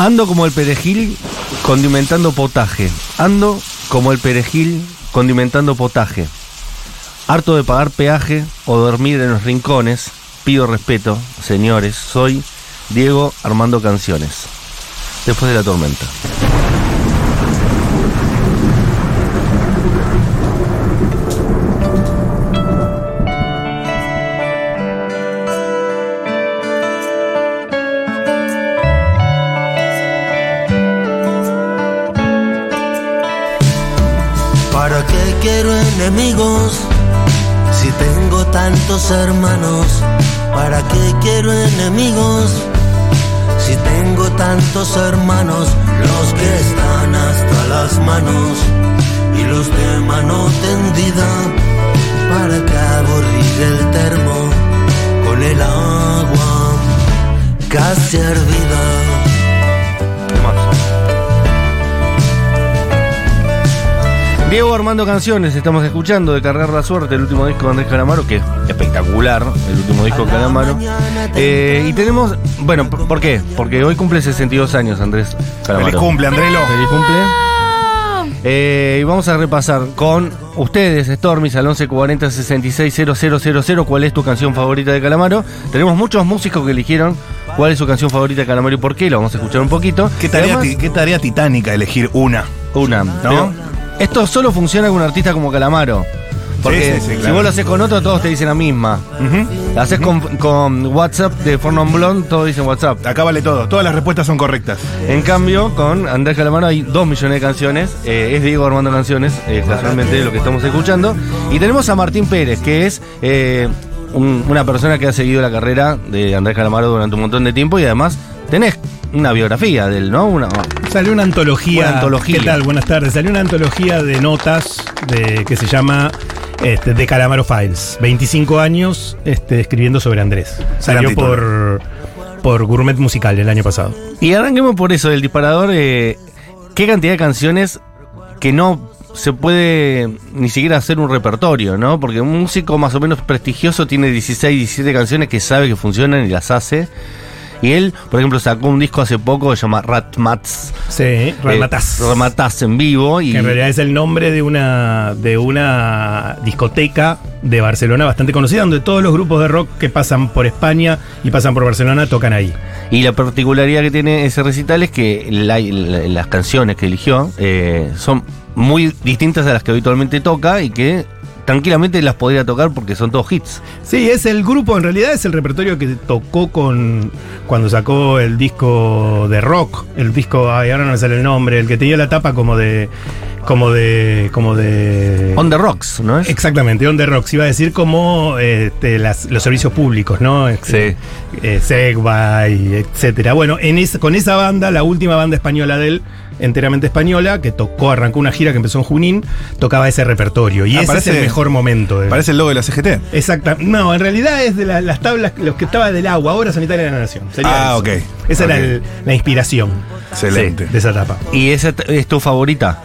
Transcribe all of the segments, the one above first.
Ando como el perejil condimentando potaje. Ando como el perejil condimentando potaje. Harto de pagar peaje o dormir en los rincones, pido respeto, señores. Soy Diego Armando Canciones. Después de la tormenta. Enemigos si tengo tantos hermanos? ¿Para qué quiero enemigos si tengo tantos hermanos? Los que están hasta las manos y los de mano tendida. ¿Para que aburrir el termo con el agua casi hervida? Diego Armando Canciones, estamos escuchando de Cargar la Suerte, el último disco de Andrés Calamaro, que es espectacular, el último disco de Calamaro. Eh, y tenemos, bueno, ¿por qué? Porque hoy cumple 62 años Andrés Calamaro. Feliz cumple, Andrelo. Feliz cumple. Eh, y vamos a repasar con ustedes, Stormis, al 1140 660000, cuál es tu canción favorita de Calamaro. Tenemos muchos músicos que eligieron cuál es su canción favorita de Calamaro y por qué, lo vamos a escuchar un poquito. ¿Qué tarea, Además- ti- qué tarea titánica elegir una. una. Pero esto solo funciona con un artista como Calamaro. Porque Sí, sí, sí, si vos lo haces con otro, todos te dicen la misma. Ujú. La haces con, con WhatsApp de Fornon Blonde, todos dicen WhatsApp. Acá vale todo. Todas las respuestas son correctas. En cambio, con Andrés Calamaro hay dos millones de canciones. eh, es Diego Armando Canciones, eh, casualmente lo que estamos escuchando. Y tenemos a Martín Pérez, que es eh, un- una persona que ha seguido la carrera de Andrés Calamaro durante un montón de tiempo y además tenés una biografía de él, ¿no? Una, Salió una antología. Una antología. ¿Qué tal? Buenas tardes. Salió una antología de notas de, que se llama este, The Calamaro Files. 25 años este, escribiendo sobre Andrés. Salió por, por Gourmet Musical el año pasado. Y arranquemos por eso, del disparador. eh, ¿Qué cantidad de canciones que no se puede ni siquiera hacer un repertorio, ¿no? Porque un músico más o menos prestigioso tiene 16, 17 canciones que sabe que funcionan y las hace. Y él, por ejemplo, sacó un disco hace poco que se llama Rat Mats. Sí, Ramataz. Eh, en vivo. Y que en realidad es el nombre de una, de una discoteca de Barcelona bastante conocida, donde todos los grupos de rock que pasan por España y pasan por Barcelona tocan ahí. Y la particularidad que tiene ese recital es que la- la- las canciones que eligió eh, son muy distintas a las que habitualmente toca y que tranquilamente las podría tocar porque son todos hits. Sí, es el grupo, en realidad es el repertorio que tocó con cuando sacó el disco de rock, el disco, ay, ahora no me sale el nombre, el que tenía la tapa como de como de como de On the Rocks, ¿no es? Exactamente, On the Rocks, iba a decir como este, las- los servicios públicos, ¿no? Este, eh, Segway, etcétera. Bueno, en esa- con esa banda, la última banda española de él, enteramente española, que tocó, arrancó una gira que empezó en Junín, tocaba ese repertorio. Y Ah, ese parece- es el mejor momento. De Parece el logo de la CGT. Exacta. No, en realidad es de la- las tablas, los que estaba del agua, obra sanitaria de la nación. Sería Ah, eso. ok. Esa era el- la inspiración Excelente. de esa etapa. ¿Y esa es tu favorita?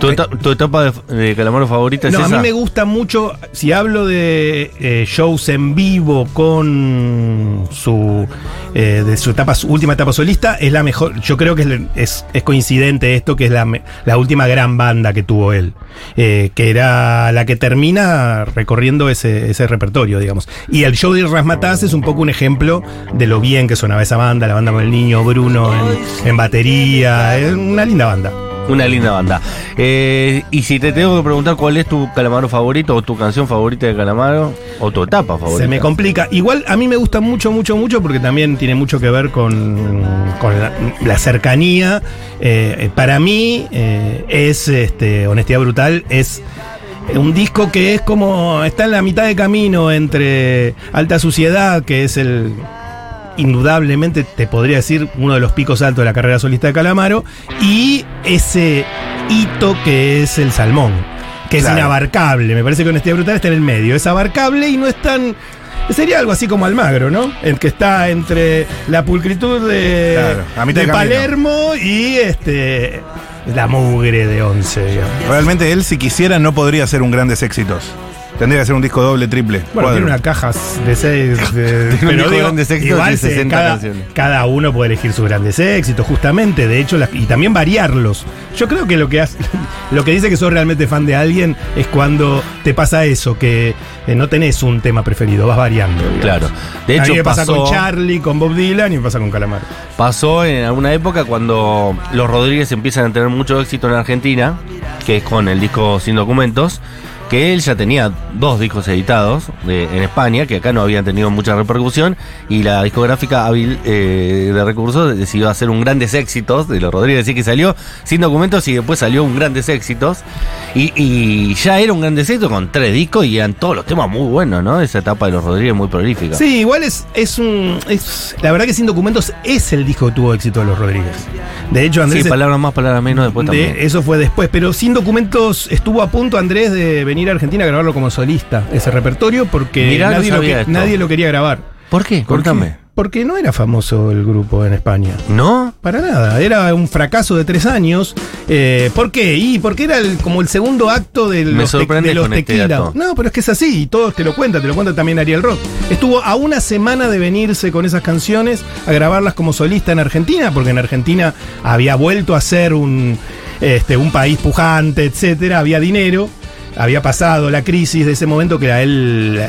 ¿Tu, eta- tu etapa de, de Calamaro favorita es No, a mí me gusta mucho, si hablo de eh, shows en vivo con su eh, de su etapa, su última etapa solista, es la mejor, yo creo que es, es- es coincidente esto, que es la, la última gran banda que tuvo él, eh, que era la que termina recorriendo ese, ese repertorio, digamos. Y el show de Rasmataz es un poco un ejemplo de lo bien que sonaba esa banda, la banda con el niño Bruno en, en batería, es una linda banda. Una linda banda. Eh, y si te tengo que preguntar cuál es tu Calamaro favorito o tu canción favorita de Calamaro o tu etapa favorita. Se me complica. Igual a mí me gusta mucho, mucho, mucho porque también tiene mucho que ver con, con la, la cercanía. Eh, para mí eh, es, este, honestidad brutal, es un disco que es como, está en la mitad de camino entre Alta Suciedad, que es el... Indudablemente te podría decir uno de los picos altos de la carrera solista de Calamaro y ese hito que es el Salmón, que Claro. es inabarcable. Me parece que Honestidad Brutal está en el medio. Es abarcable y no es tan. Sería algo así como Almagro, ¿no? El que está entre la pulcritud de, Claro. Palermo y este la mugre de Once. digamos. Realmente él, si quisiera, no podría hacer un grandes éxitos. Tendría que ser un disco doble, triple. Bueno, cuadro. tiene una caja de seis. de- Tiene un pero disco digo, grandes éxitos igual de se- 60 cada, canciones. cada uno puede elegir sus grandes éxitos, justamente. De hecho, las- y también variarlos. Yo creo que lo que hace, lo que dice que sos realmente fan de alguien es cuando te pasa eso, que eh, no tenés un tema preferido, vas variando. digamos. Claro. De a mí hecho, me pasa con Charlie, con Bob Dylan y me pasa con Calamar. pasó en alguna época cuando los Rodríguez empiezan a tener mucho éxito en Argentina, que es con el disco Sin Documentos, que él ya tenía dos discos editados de- en España, que acá no habían tenido mucha repercusión, y la discográfica hábil eh, de recursos decidió hacer un grandes éxitos de los Rodríguez, así que salió Sin Documentos y después salió un grandes éxitos, y, y ya era un grandes éxito con tres discos y eran todos los temas muy buenos, ¿no? Esa etapa de los Rodríguez muy prolífica. Sí, igual es, es un. Es, la verdad que Sin Documentos es el disco que tuvo éxito de los Rodríguez. De hecho, Andrés. Sí, palabras más, palabras menos, después de- también. eso fue después, pero sin documentos estuvo a punto Andrés de venir a Argentina a grabarlo como solista, ese repertorio, porque Mirá, no nadie, lo, sabía que- esto. nadie lo quería grabar. ¿Por qué? Contame. Porque no era famoso el grupo en España. ¿No? Para nada, era un fracaso de tres años. Eh, ¿Por qué? Y porque era el- como el segundo acto de los, te- de los este tequila. no, pero es que es así, y todos te lo cuentan, te lo cuenta también Ariel Rock. Estuvo a una semana de venirse con esas canciones a grabarlas como solista en Argentina, porque en Argentina había vuelto a ser un, este, un país pujante, etcétera, había dinero. Había pasado la crisis de ese momento que a él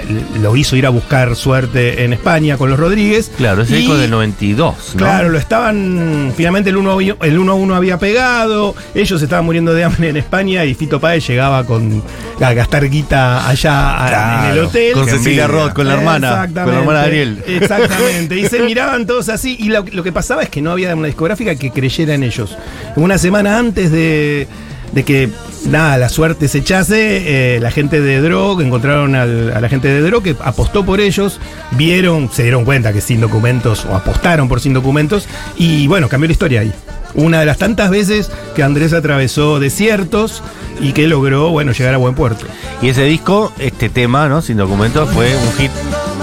lo hizo ir a buscar suerte en España con los Rodríguez. Claro, ese Y- disco del 92, ¿no? Claro, lo estaban. Finalmente el 1 había- el 1 a 1 había pegado. Ellos estaban muriendo de hambre en España y Fito Páez llegaba con, a gastar guita allá a- en el hotel. Con Cecilia. Roth, con la hermana. Con la hermana de Ariel. Exactamente. Y se miraban todos así. Y lo, lo que pasaba es que no había una discográfica que creyera en ellos. Una semana antes de, de que nada, la suerte se echase, eh, la gente de Drog, encontraron al- a la gente de Drog que apostó por ellos, vieron, se dieron cuenta que sin documentos, o apostaron por sin documentos, y bueno, cambió la historia ahí. Una de las tantas veces que Andrés atravesó desiertos y que logró, bueno, llegar a buen puerto. Y ese disco, este tema, ¿no? Sin documentos, fue un hit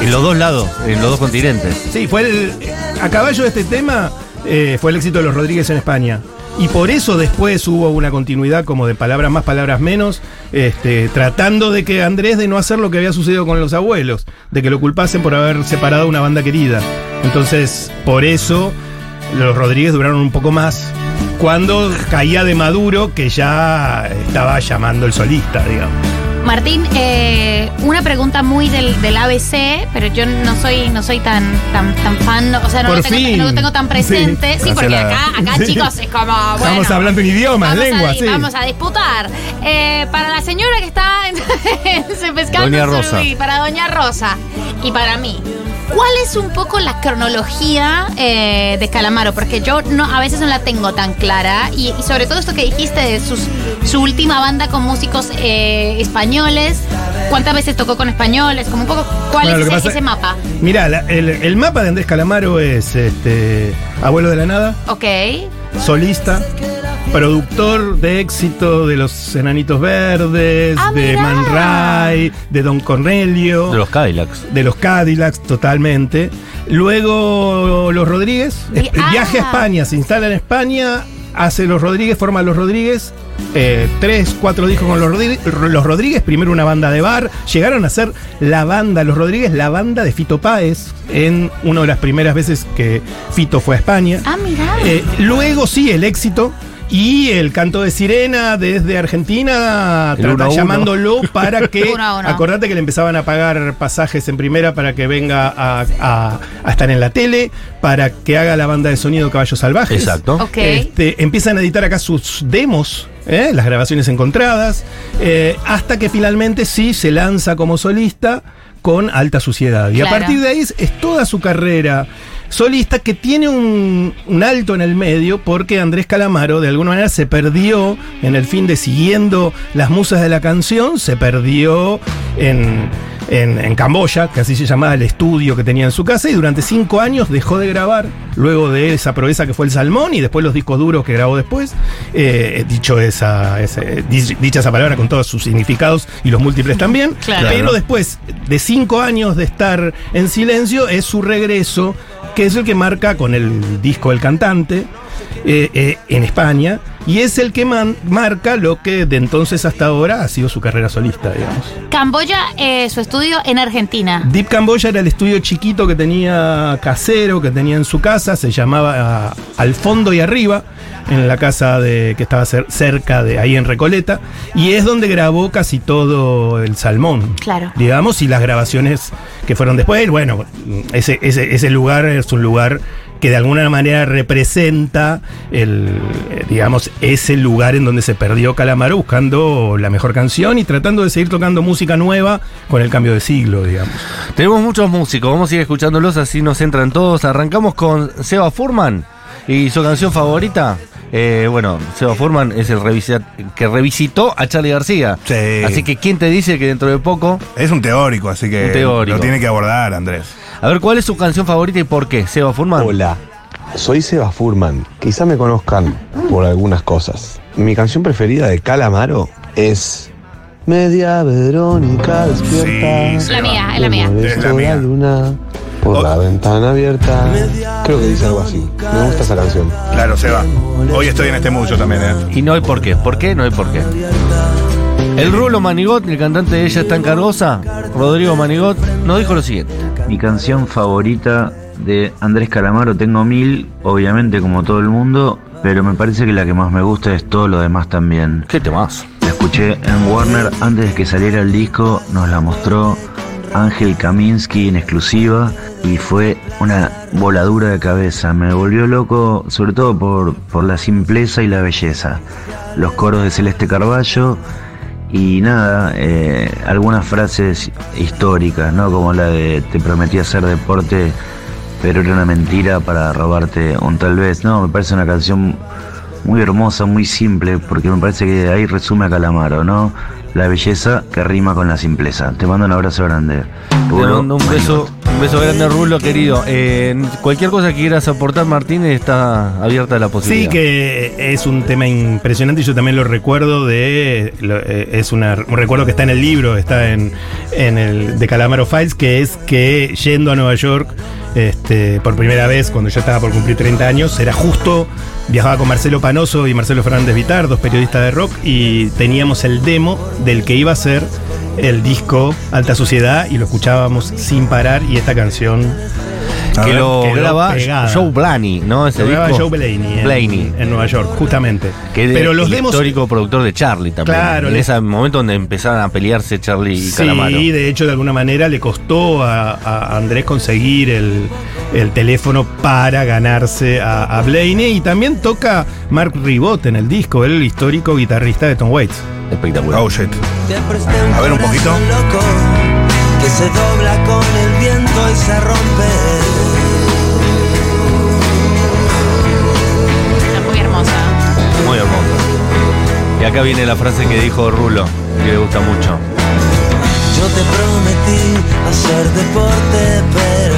en los dos lados, en los dos continentes. Sí, fue el, a caballo de este tema eh, fue el éxito de los Rodríguez en España. Y por eso después hubo una continuidad como de palabras más, palabras menos, este, tratando de que Andrés de no hacer lo que había sucedido con los abuelos, de que lo culpasen por haber separado una banda querida. Entonces, por eso los Rodríguez duraron un poco más. Cuando caía de Maduro, que ya estaba llamando el solista, digamos. Martín, eh, una pregunta muy del, del ABC, pero yo no soy no soy tan tan tan fan, o sea, no Por lo tengo, no lo tengo tan presente. Sí, Sí, porque acá, acá Sí. chicos, es como. Bueno, Estamos hablando en idiomas, vamos lenguas, a, sí. Vamos a disputar. Eh, para la señora que está en, en pescando Doña Rosa. y para Doña Rosa y para mí. ¿Cuál es un poco la cronología eh, de Calamaro? Porque yo no, a veces no la tengo tan clara. Y, y sobre todo esto que dijiste de sus, su última banda con músicos eh, españoles. ¿Cuántas veces tocó con españoles? Como un poco, ¿cuál Bueno, es ese, pasa- ese mapa? Mira, el, el mapa de Andrés Calamaro es este, Abuelo de la Nada, Ok. solista, productor de éxito de los Enanitos Verdes, Ah, de mirá. Man Ray, de Don Cornelio, De los Cadillacs. de los Cadillacs, totalmente. Luego los Rodríguez, Vi- el viaje a ah. España, se instala en España, hace los Rodríguez, forma los Rodríguez. eh, tres, cuatro discos con los Rodríguez, los Rodríguez, primero una banda de bar, llegaron a ser la banda, los Rodríguez, la banda de Fito Páez, en una de las primeras veces que Fito fue a España. Ah, mira. Eh, luego sí, el éxito. Y el canto de sirena desde Argentina, uno trata uno. llamándolo para que. Uno. Acordate que le empezaban a pagar pasajes en primera para que venga a, a- a estar en la tele, para que haga la banda de sonido Caballos Salvajes. Exacto. ok. Este, empiezan a editar acá sus demos, ¿eh? las grabaciones encontradas, eh, hasta que finalmente sí se lanza como solista con alta suciedad. Y a partir de ahí es, es toda su carrera solista que tiene un, un alto en el medio porque Andrés Calamaro de alguna manera se perdió en el fin de siguiendo las musas de la canción, se perdió en, en, en Camboya, que así se llamaba el estudio que tenía en su casa, y durante cinco años dejó de grabar, luego de esa proeza que fue el Salmón y después los discos duros que grabó después, eh, dicho esa, di- dicha esa palabra con todos sus significados y los múltiples también, Claro. pero después de cinco años de estar en silencio es su regreso, que es el que marca con el disco El Cantante, eh, eh, en España, y es el que man- marca lo que de entonces hasta ahora ha sido su carrera solista, digamos. Camboya, eh, su estudio en Argentina. Deep Camboya era el estudio chiquito que tenía casero, que tenía en su casa, se llamaba ah, Al fondo y arriba, en la casa de, que estaba cer- cerca de ahí en Recoleta, y es donde grabó casi todo el salmón. Claro. Digamos, y las grabaciones que fueron después, bueno, ese, ese, ese lugar es un lugar que de alguna manera representa el, eh, digamos, ese lugar en donde se perdió Calamaro buscando la mejor canción y tratando de seguir tocando música nueva con el cambio de siglo, digamos. Tenemos muchos músicos, vamos a ir escuchándolos así nos entran todos. Arrancamos con Seba Furman y su canción favorita. Eh, bueno, Seba Furman es el que revisitó a Charlie García. Sí. Así que, ¿quién te dice que dentro de poco? Es un teórico, así que Un teórico. lo tiene que abordar, Andrés. A ver, ¿cuál es su canción favorita y por qué? Seba Furman. Hola, soy Seba Furman. Quizá me conozcan por algunas cosas. Mi canción preferida de Calamaro es Media Verónica despierta. Sí, La mía, es la mía. Es la mía. luna por Oh. la ventana abierta. Creo que dice algo así. Me gusta esa canción. Claro, Seba. Hoy estoy en este yo también, ¿eh? Y no hay por qué. ¿Por qué? No hay por qué. El Rulo Manigot, el cantante de Ella está en Cargosa, Rodrigo Manigot, nos dijo lo siguiente. Mi canción favorita de Andrés Calamaro, tengo mil, obviamente como todo el mundo, pero me parece que la que más me gusta es todo lo demás también. ¿Qué temas? La escuché en Warner antes de que saliera el disco, nos la mostró Ángel Kaminsky en exclusiva y fue una voladura de cabeza. Me volvió loco, sobre todo por, por la simpleza y la belleza. Los coros de Celeste Carballo y nada, eh, algunas frases históricas, ¿no? Como la de te prometí hacer deporte, pero era una mentira para robarte un tal vez. No, me parece una canción muy hermosa, muy simple, porque me parece que ahí resume a Calamaro, ¿no? La belleza que rima con la simpleza. Te mando un abrazo grande. Te mando un beso, un beso grande, Rulo, querido. Eh, cualquier cosa que quieras aportar, Martínez, está abierta la posibilidad. Sí, que es un tema impresionante y yo también lo recuerdo de. lo- eh, es una- un recuerdo que está en el libro, está en, en el de Calamaro Files, que es que yendo a Nueva York este, por primera vez, cuando yo estaba por cumplir 30 años, era justo. Viajaba con Marcelo Panoso y Marcelo Fernández Vitar, dos periodistas de rock, y teníamos el demo del que iba a ser el disco Alta Sociedad y lo escuchábamos sin parar. Y esta canción A que ver, lo quedó graba pegada. Joe Blaney, ¿no? Ese Lo graba disco. Joe Blaney en, Blaney. en Nueva York, justamente. Que es Pero los el demos. histórico productor de Charlie también. Claro, En le- ese momento donde empezaron a pelearse Charlie y Sí, Calamaro. de hecho, de alguna manera le costó a, a Andrés conseguir el, el teléfono para ganarse a, a Blaney. Y también toca Mark Ribot en el disco, el histórico guitarrista de Tom Waits. Espectacular. Oh, shit. Te presté A ver un corazón poquito. loco que se dobla con el viento y se rompe. Y acá viene la frase que dijo Rulo, que le gusta mucho. Yo te prometí hacer deporte, pero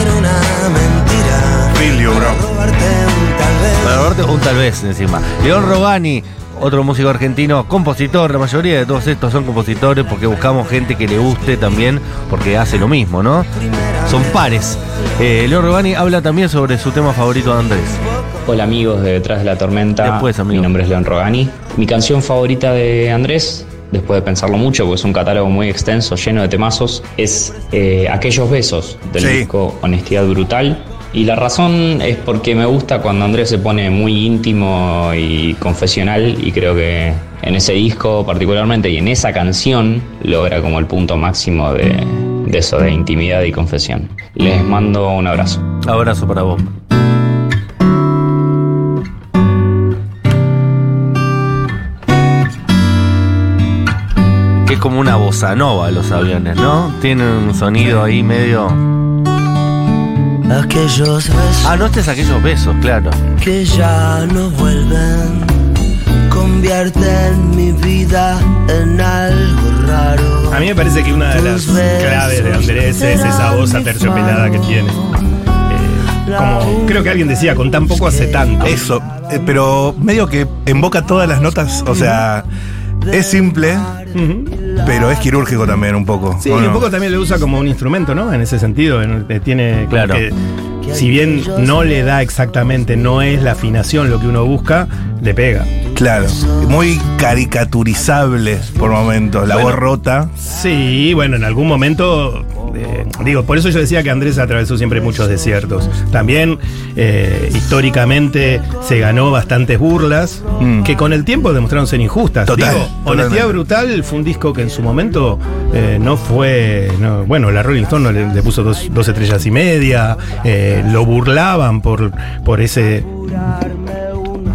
era una mentira. You, bro. Robarte un tal vez. Para robarte un tal vez encima. León Robani, otro músico argentino, compositor, la mayoría de todos estos son compositores porque buscamos gente que le guste también, porque hace lo mismo, ¿no? Son pares. Eh, León Robani habla también sobre su tema favorito de Andrés. Hola amigos de Detrás de la Tormenta. Después, amigo. Mi nombre es León Rogani. Mi canción favorita de Andrés, después de pensarlo mucho, porque es un catálogo muy extenso, lleno de temazos, es eh, Aquellos Besos del Sí. disco Honestidad Brutal. Y la razón es porque me gusta cuando Andrés se pone muy íntimo y confesional y creo que en ese disco particularmente y en esa canción logra como el punto máximo de, de eso, de intimidad y confesión. Les mando un abrazo. Abrazo para vos. Que es como una bossa nova los aviones, ¿no? Tienen un sonido ahí medio. Aquellos besos Ah, no, este es aquellos besos, claro. que ya no vuelven. Convierten mi vida en algo raro. A mí me parece que una de las claves de Andrés es esa voz aterciopelada que tiene. Eh, como creo que alguien decía, con tan poco hace tanto. Eso, eh, pero medio que invoca todas las notas, o sea, es simple, pero es quirúrgico también un poco. Sí, ¿o y no? un poco también le usa como un instrumento, ¿no? En ese sentido, en- tiene Claro. que si bien no le da exactamente, no es la afinación lo que uno busca, le pega. Claro. Muy caricaturizable por momentos. La Bueno. voz rota. Sí, bueno, en algún momento, eh, digo, por eso yo decía que Andrés atravesó siempre muchos desiertos. También, eh, históricamente, se ganó bastantes burlas, Mm. que con el tiempo demostraron ser injustas. Total, Digo, Honestidad. Brutal fue un disco que en su momento eh, no fue, no- bueno, la Rolling Stone le, le puso dos, dos estrellas y media, eh, lo burlaban por, por ese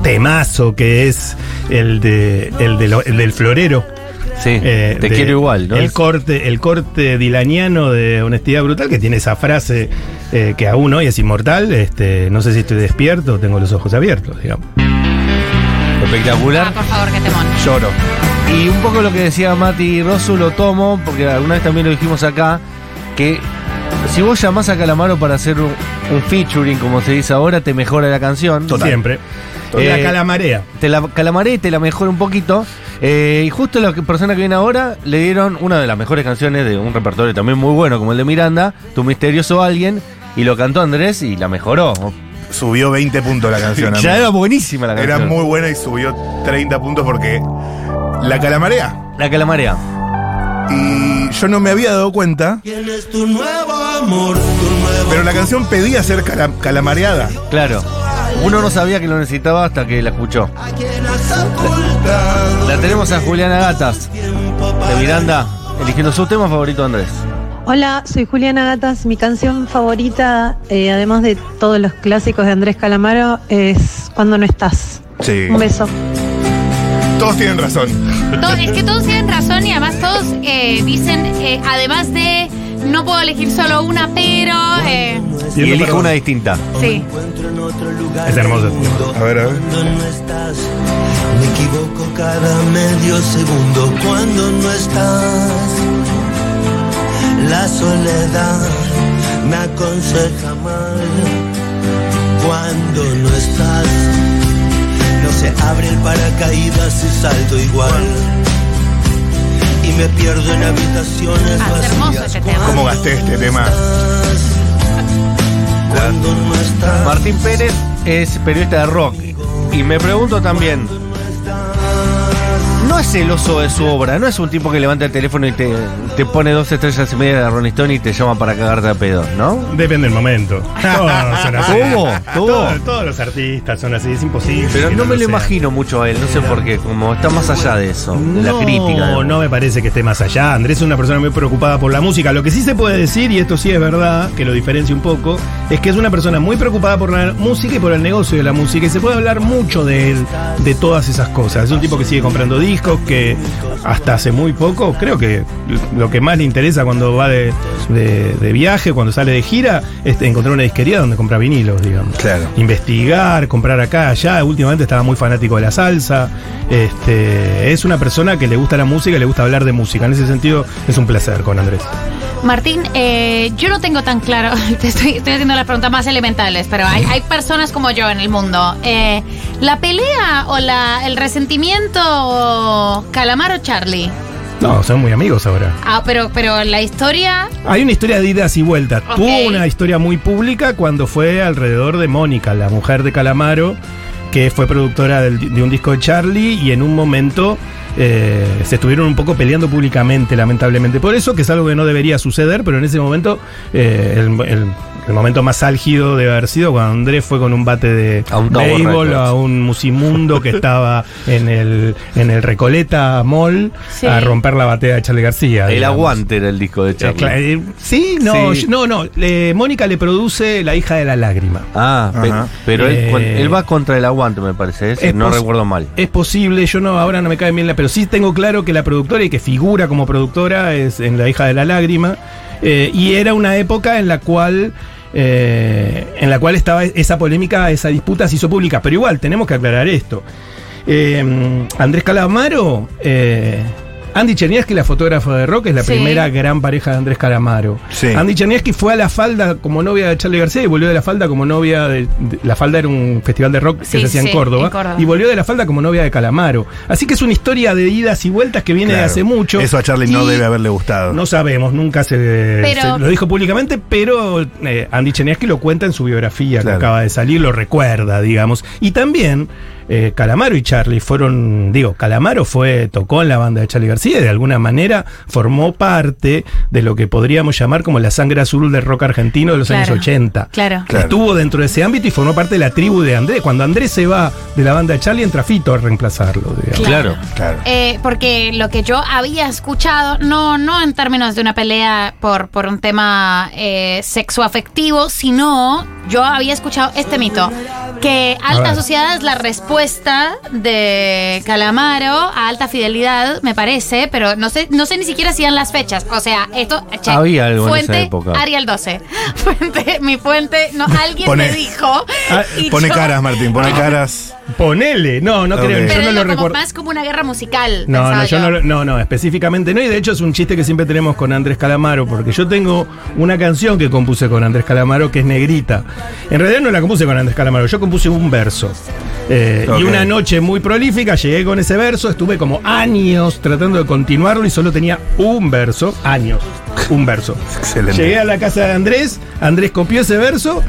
temazo que es el, de, el, de lo- el del florero. Sí, Eh, te de- quiero igual, ¿no? El corte, el corte dilaniano de Honestidad Brutal, que tiene esa frase eh, que aún hoy es inmortal. Este, no sé si estoy despierto o tengo los ojos abiertos, digamos. espectacular. Ah, por favor, que temón. Lloro. Y un poco lo que decía Mati Rosu lo tomo, porque alguna vez también lo dijimos acá, que si vos llamás a Calamaro para hacer un, un featuring, como se dice ahora, te mejora la canción. Siempre. Eh, la calamarea. Te la calamaré y te la mejora un poquito. Eh, y justo la persona que viene ahora le dieron una de las mejores canciones de un repertorio también muy bueno, como el de Miranda, Tu misterioso alguien, y lo cantó Andrés y la mejoró. Subió 20 puntos la canción. ya era buenísima la canción. Era muy buena y subió 30 puntos porque la calamarea. La calamarea. Y yo no me había dado cuenta, nuevo amor, tu nuevo pero la canción pedía ser cala- calamareada. Claro. Uno no sabía que lo necesitaba hasta que la escuchó. a quien has ocultado. La tenemos a Juliana Gatas, de Miranda, eligiendo su tema favorito, Andrés. Hola, soy Juliana Gatas. Mi canción favorita, eh, además de todos los clásicos de Andrés Calamaro, es Cuando no estás. Sí. Un beso. Todos tienen razón. To- es que todos tienen razón y además todos eh, dicen, eh, además de no puedo elegir solo una, pero... eh, Y elijo una distinta. sí. Es hermoso. A ver, a ver. Cuando no estás, me equivoco cada medio segundo cuando no estás. La soledad me aconseja mal cuando no estás. No se abre el paracaídas y salto igual. Me pierdo en habitaciones Ah, hermoso este tema. ¿Cómo gasté este tema? estás. Cuando no estás. Martín Pérez es periodista de rock. Y me pregunto también. No es celoso de su obra, no es un tipo que levanta el teléfono y te, te pone dos estrellas y media de Rolling Stone y te llama para cagarte a pedo, ¿no? Depende del momento. Todos son así. Todos, todos los artistas son así, es imposible. Pero no me lo imagino mucho a él, no sé por qué, como está más allá de eso, de la no, crítica. digamos. no me parece que esté más allá. Andrés es una persona muy preocupada por la música. Lo que sí se puede decir, y esto sí es verdad, que lo diferencia un poco, es que es una persona muy preocupada por la música y por el negocio de la música. Y se puede hablar mucho de él, de todas esas cosas. Es un tipo que sigue comprando discos, que hasta hace muy poco, creo que lo que más le interesa cuando va de, de- de viaje, cuando sale de gira, es encontrar una disquería donde compra vinilos, digamos Claro. investigar, comprar acá, allá. Últimamente estaba muy fanático de la salsa. Este, es una persona que le gusta la música y le gusta hablar de música. En ese sentido, es un placer con Andrés. Martín, eh, yo no tengo tan claro, te estoy, estoy haciendo las preguntas más elementales, pero hay, hay personas como yo en el mundo. Eh, ¿La pelea o la, el resentimiento Calamaro-Charlie? No, son muy amigos ahora. Ah, pero, pero la historia... Hay una historia de idas y vueltas. Tuvo una historia muy pública cuando fue alrededor de Mónica, la mujer de Calamaro, que fue productora del- de un disco de Charlie y en un momento eh, se estuvieron un poco peleando públicamente, lamentablemente. Por eso, que es algo que no debería suceder, pero en ese momento, eh, el, el- el momento más álgido debe haber sido cuando Andrés fue con un bate de béisbol a un musimundo que estaba en el, en el Recoleta Mall Sí. a romper la batea de Charlie García. El digamos. aguante era el disco de Eh, Charlie. eh, sí, no, Sí. no, no. le- Mónica le produce La hija de la lágrima. Ah, pe- pero él, Eh, él va contra el aguante, me parece, ¿eh? si Es no recuerdo mal. Es posible, yo no, ahora no me cae bien la, pero sí tengo claro que la productora y que figura como productora es en La hija de la lágrima. Eh, y era una época en la cual. eh, en la cual estaba esa polémica, esa disputa se hizo pública. Pero igual, tenemos que aclarar esto. Eh, Andrés Calamaro Andy Cherniaski, la fotógrafa de rock, es la Sí. primera gran pareja de Andrés Calamaro. Sí. Andy Cherniaski fue a La Falda como novia de Charlie García y volvió de La Falda como novia de, de- La Falda era un festival de rock que Sí, se hacía sí, en, Córdoba, en Córdoba. Y volvió de La Falda como novia de Calamaro. Así que es una historia de idas y vueltas que viene de hace mucho. Eso a Charlie no debe haberle gustado. No sabemos, nunca se, Pero- se lo dijo públicamente, pero eh, Andy Cherniaski lo cuenta en su biografía Claro. que acaba de salir, lo recuerda, digamos. Y también eh, Calamaro y Charlie fueron, digo, Calamaro fue, tocó en la banda de Charlie García y de alguna manera formó parte de lo que podríamos llamar como la sangre azul del rock argentino de los Claro. años 80. Claro. Claro. Estuvo dentro de ese ámbito y formó parte de la tribu de Andrés. Cuando Andrés se va de la banda de Charlie, entra Fito a reemplazarlo. digamos. Claro. Claro. Eh, porque lo que yo había escuchado, no, no en términos de una pelea por, por un tema eh, sexoafectivo, sino yo había escuchado este mito, que Alta ver. Sociedad es la respuesta de Calamaro a Alta Fidelidad, me parece, pero no sé, no sé ni siquiera si eran las fechas. O sea, esto, che, Había algo en fuente, esa época. Ariel 12. Fuente, mi fuente, no, alguien Pone- me dijo. Ah, Pone yo- caras, Martín, pone caras. Ponele. No, no creo. Yo no lo como recuerdo. más como una guerra musical. No, no, yo yo. no, lo- no, no, específicamente no. Y de hecho es un chiste que siempre tenemos con Andrés Calamaro, porque yo tengo una canción que compuse con Andrés Calamaro que es Negrita. En realidad no la compuse con Andrés Calamaro, yo compuse un verso. Eh, Ok. Y una noche muy prolífica llegué con ese verso, estuve como años tratando de continuarlo y solo tenía un verso. Años, un verso. Excelente. Llegué a la casa de Andrés, Andrés copió ese verso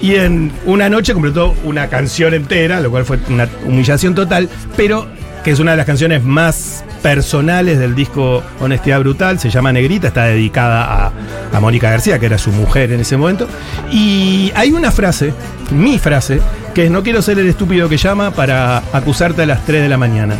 y en una noche completó una canción entera, lo cual fue una humillación total, pero que es una de las canciones más personales del disco Honestidad Brutal, se llama Negrita, está dedicada a, a Mónica García, que era su mujer en ese momento. Y hay una frase, mi frase, que es no quiero ser el estúpido que llama para acusarte a las 3 de la mañana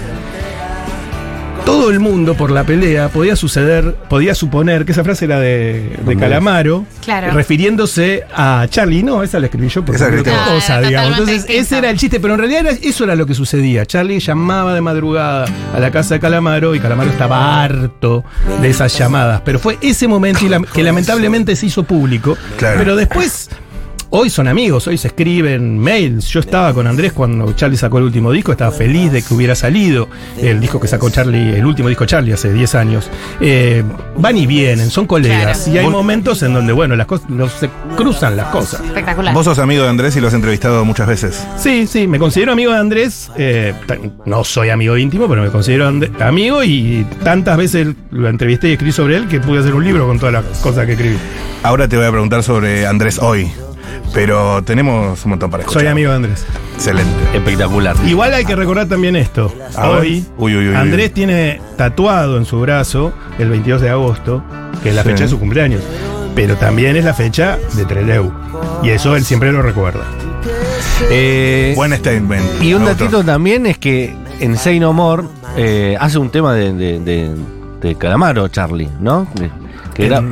todo el mundo por la pelea podía suceder, podía suponer que esa frase era de, de Calamaro, Claro. refiriéndose a Charlie. No, esa la escribí yo porque otra cosa, Ah, digamos. Entonces, distinto. ese era el chiste, pero en realidad era- eso era lo que sucedía. Charlie llamaba de madrugada a la casa de Calamaro y Calamaro estaba harto de esas llamadas. Pero fue ese momento y la- que lamentablemente se hizo público. Claro. Pero después. Hoy son amigos, hoy se escriben mails. Yo estaba con Andrés cuando Charlie sacó el último disco, estaba feliz de que hubiera salido el disco que sacó Charlie, el último disco Charlie hace 10 años. Eh, van y vienen, son colegas. Claro. Y hay momentos en donde, bueno, las cosas los- se cruzan las cosas. Espectacular. Vos sos amigo de Andrés y lo has entrevistado muchas veces. Sí, sí, me considero amigo de Andrés. eh, no soy amigo íntimo, pero me considero amigo y tantas veces lo entrevisté y escribí sobre él que pude hacer un libro con todas las cosas que escribí. Ahora te voy a preguntar sobre Andrés hoy. Pero tenemos un montón para escuchar. Soy amigo de Andrés. Excelente. Espectacular. Igual hay que recordar también esto. Hoy, Uy, uy, uy, Andrés uy. tiene tatuado en su brazo el 22 de agosto, que es la Sí. fecha de su cumpleaños. Pero también es la fecha de Treleu. Y eso él siempre lo recuerda. Eh, Buen statement. y un datito también es que en Say No More eh, hace un tema de, de, de- de Calamaro, Charlie, ¿no? Que, que era,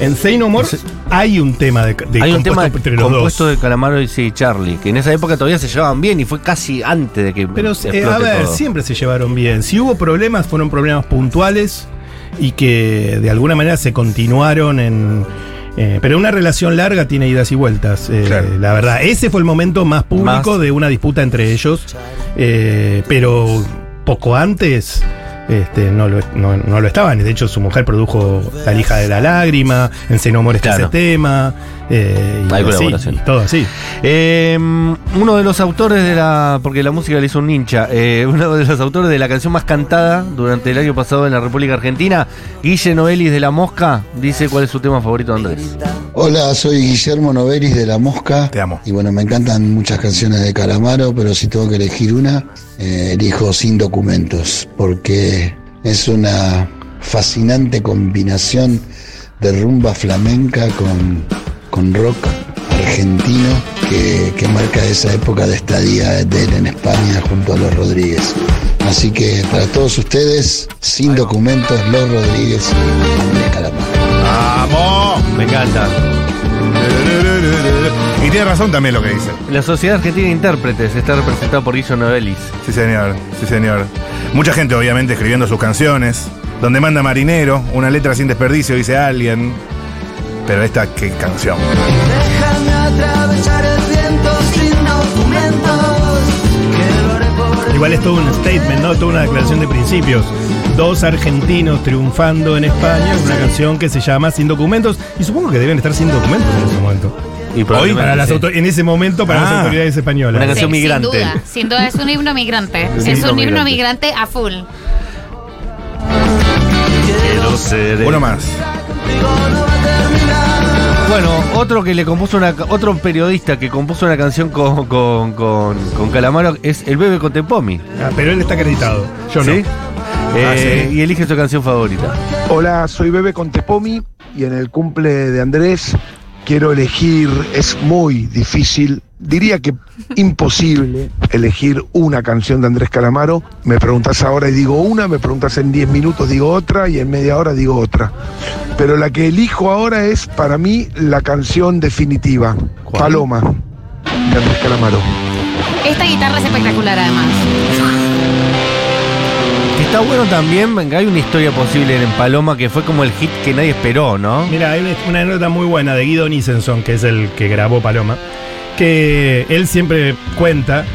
En, More hay un tema de, de hay un compuesto tema entre los compuesto dos. de Calamaro y sí, Charlie, que en esa época todavía se llevaban bien y fue casi antes de que Pero eh, a ver, todo. siempre se llevaron bien. Si hubo problemas, fueron problemas puntuales y que de alguna manera se continuaron en. eh, pero una relación larga tiene idas y vueltas. eh, Claro. La verdad, ese fue el momento más público Más. de una disputa entre ellos. pero poco antes. Este, no, lo, no, no lo estaban. De hecho, su mujer produjo La lija de la lágrima, en está Claro. ese tema. Eh, y Hay así, colaboración. y todo así. Eh, uno de los autores de la. Porque la música le hizo un hincha. eh, uno de los autores de la canción más cantada durante el año pasado en la República Argentina, Guille Noelis de La Mosca, dice cuál es su tema favorito Andrés. Hola, soy Guillermo Novelis de La Mosca. Te amo. Y bueno, me encantan muchas canciones de Calamaro, pero si tengo que elegir una, eh, elijo Sin Documentos, porque es una fascinante combinación de rumba flamenca con, con rock argentino que, que marca esa época de estadía de él en España junto a Los Rodríguez. Así que para todos ustedes, Sin Documentos, Los Rodríguez y Andrés Calamaro. ¡Vamos! Me encanta. Y tiene razón también lo que dice. La Sociedad Argentina de Intérpretes está representada por Guille Noelis. Sí, señor, sí, señor. Mucha gente, obviamente, escribiendo sus canciones. Donde manda Marinero, una letra sin desperdicio, dice alguien. Pero esta, qué canción. Déjame atravesar el viento sin documentos. Igual es todo un statement, ¿no? Toda una declaración de principios. Dos argentinos triunfando en España con una canción que se llama Sin Documentos. Y supongo que deben estar sin documentos en ese momento. Y probablemente Para las sí. en ese momento para las Ah. autoridades españolas. Una canción Sí, migrante. Sin duda, sin duda es un himno migrante. Es un himno migrante. migrante a full. Quiero ser Uno más. Bueno, otro que le compuso una otro periodista que compuso una canción con, con, con, con Calamaro es el bebé Contempomi. Ah, pero él está acreditado. Yo ¿Sí? no. Eh, Ah, sí. Y elige su canción favorita. Hola, soy Bebe Contepomi y en el cumple de Andrés quiero elegir, es muy difícil, diría que imposible elegir una canción de Andrés Calamaro. Me preguntas ahora y digo una, me preguntas en 10 minutos digo otra y en media hora digo otra. Pero la que elijo ahora es para mí la canción definitiva, ¿Cuál? Paloma, de Andrés Calamaro. Esta guitarra es espectacular además. Está bueno también, venga, hay una historia posible en Paloma que fue como el hit que nadie esperó, ¿no? Mira, hay una, una anécdota muy buena de Guido Nisenson, que es el que grabó Paloma, que él siempre cuenta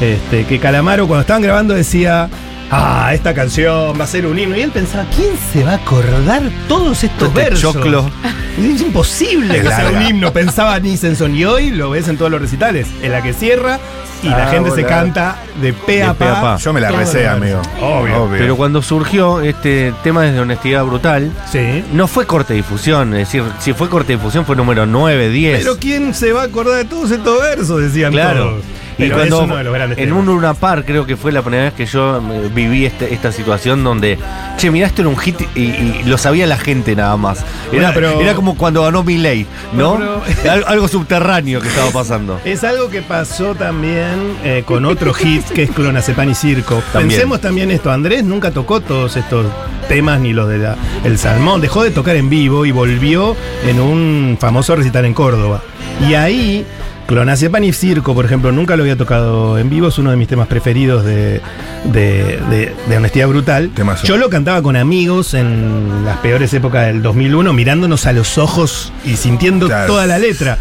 este, que Calamaro cuando estaban grabando decía, ah, esta canción va a ser un himno. Y él pensaba, ¿quién se va a acordar todos estos Este versos? choclo. Es imposible que sea un himno, pensaba Nisenson. Y hoy lo ves en todos los recitales, en la que cierra y la Ah, gente se volá. canta de pe a De pe a pa. pa. Yo me la recé, amigo. Obvio. Pero cuando surgió este tema de honestidad brutal, Sí. no fue corte difusión, es decir, si fue corte difusión fue número 9, 10. Pero ¿quién se va a acordar de todos estos versos? Decían Claro. todos. Y Pero cuando es uno de los grandes en temas. un Luna Park creo que fue la primera vez que yo eh, viví este- esta situación donde, che, mirá, esto era un hit y, y lo sabía la gente nada más. Era, Bueno, pero- era como cuando ganó Milley, ¿no? Bueno, Algo subterráneo que estaba pasando. Es algo que pasó también eh, con otro hit que es Clonazepam y Circo. También. Pensemos también esto, Andrés nunca tocó todos estos temas ni los de la- el salmón, dejó de tocar en vivo y volvió en un famoso recital en Córdoba. Y ahí Clonazepam y Circo, por ejemplo, nunca lo había tocado en vivo, es uno de mis temas preferidos de, de- de- de Honestidad Brutal. Temazo. Yo lo cantaba con amigos en las peores épocas del 2001, mirándonos a los ojos y sintiendo Claro. toda la letra.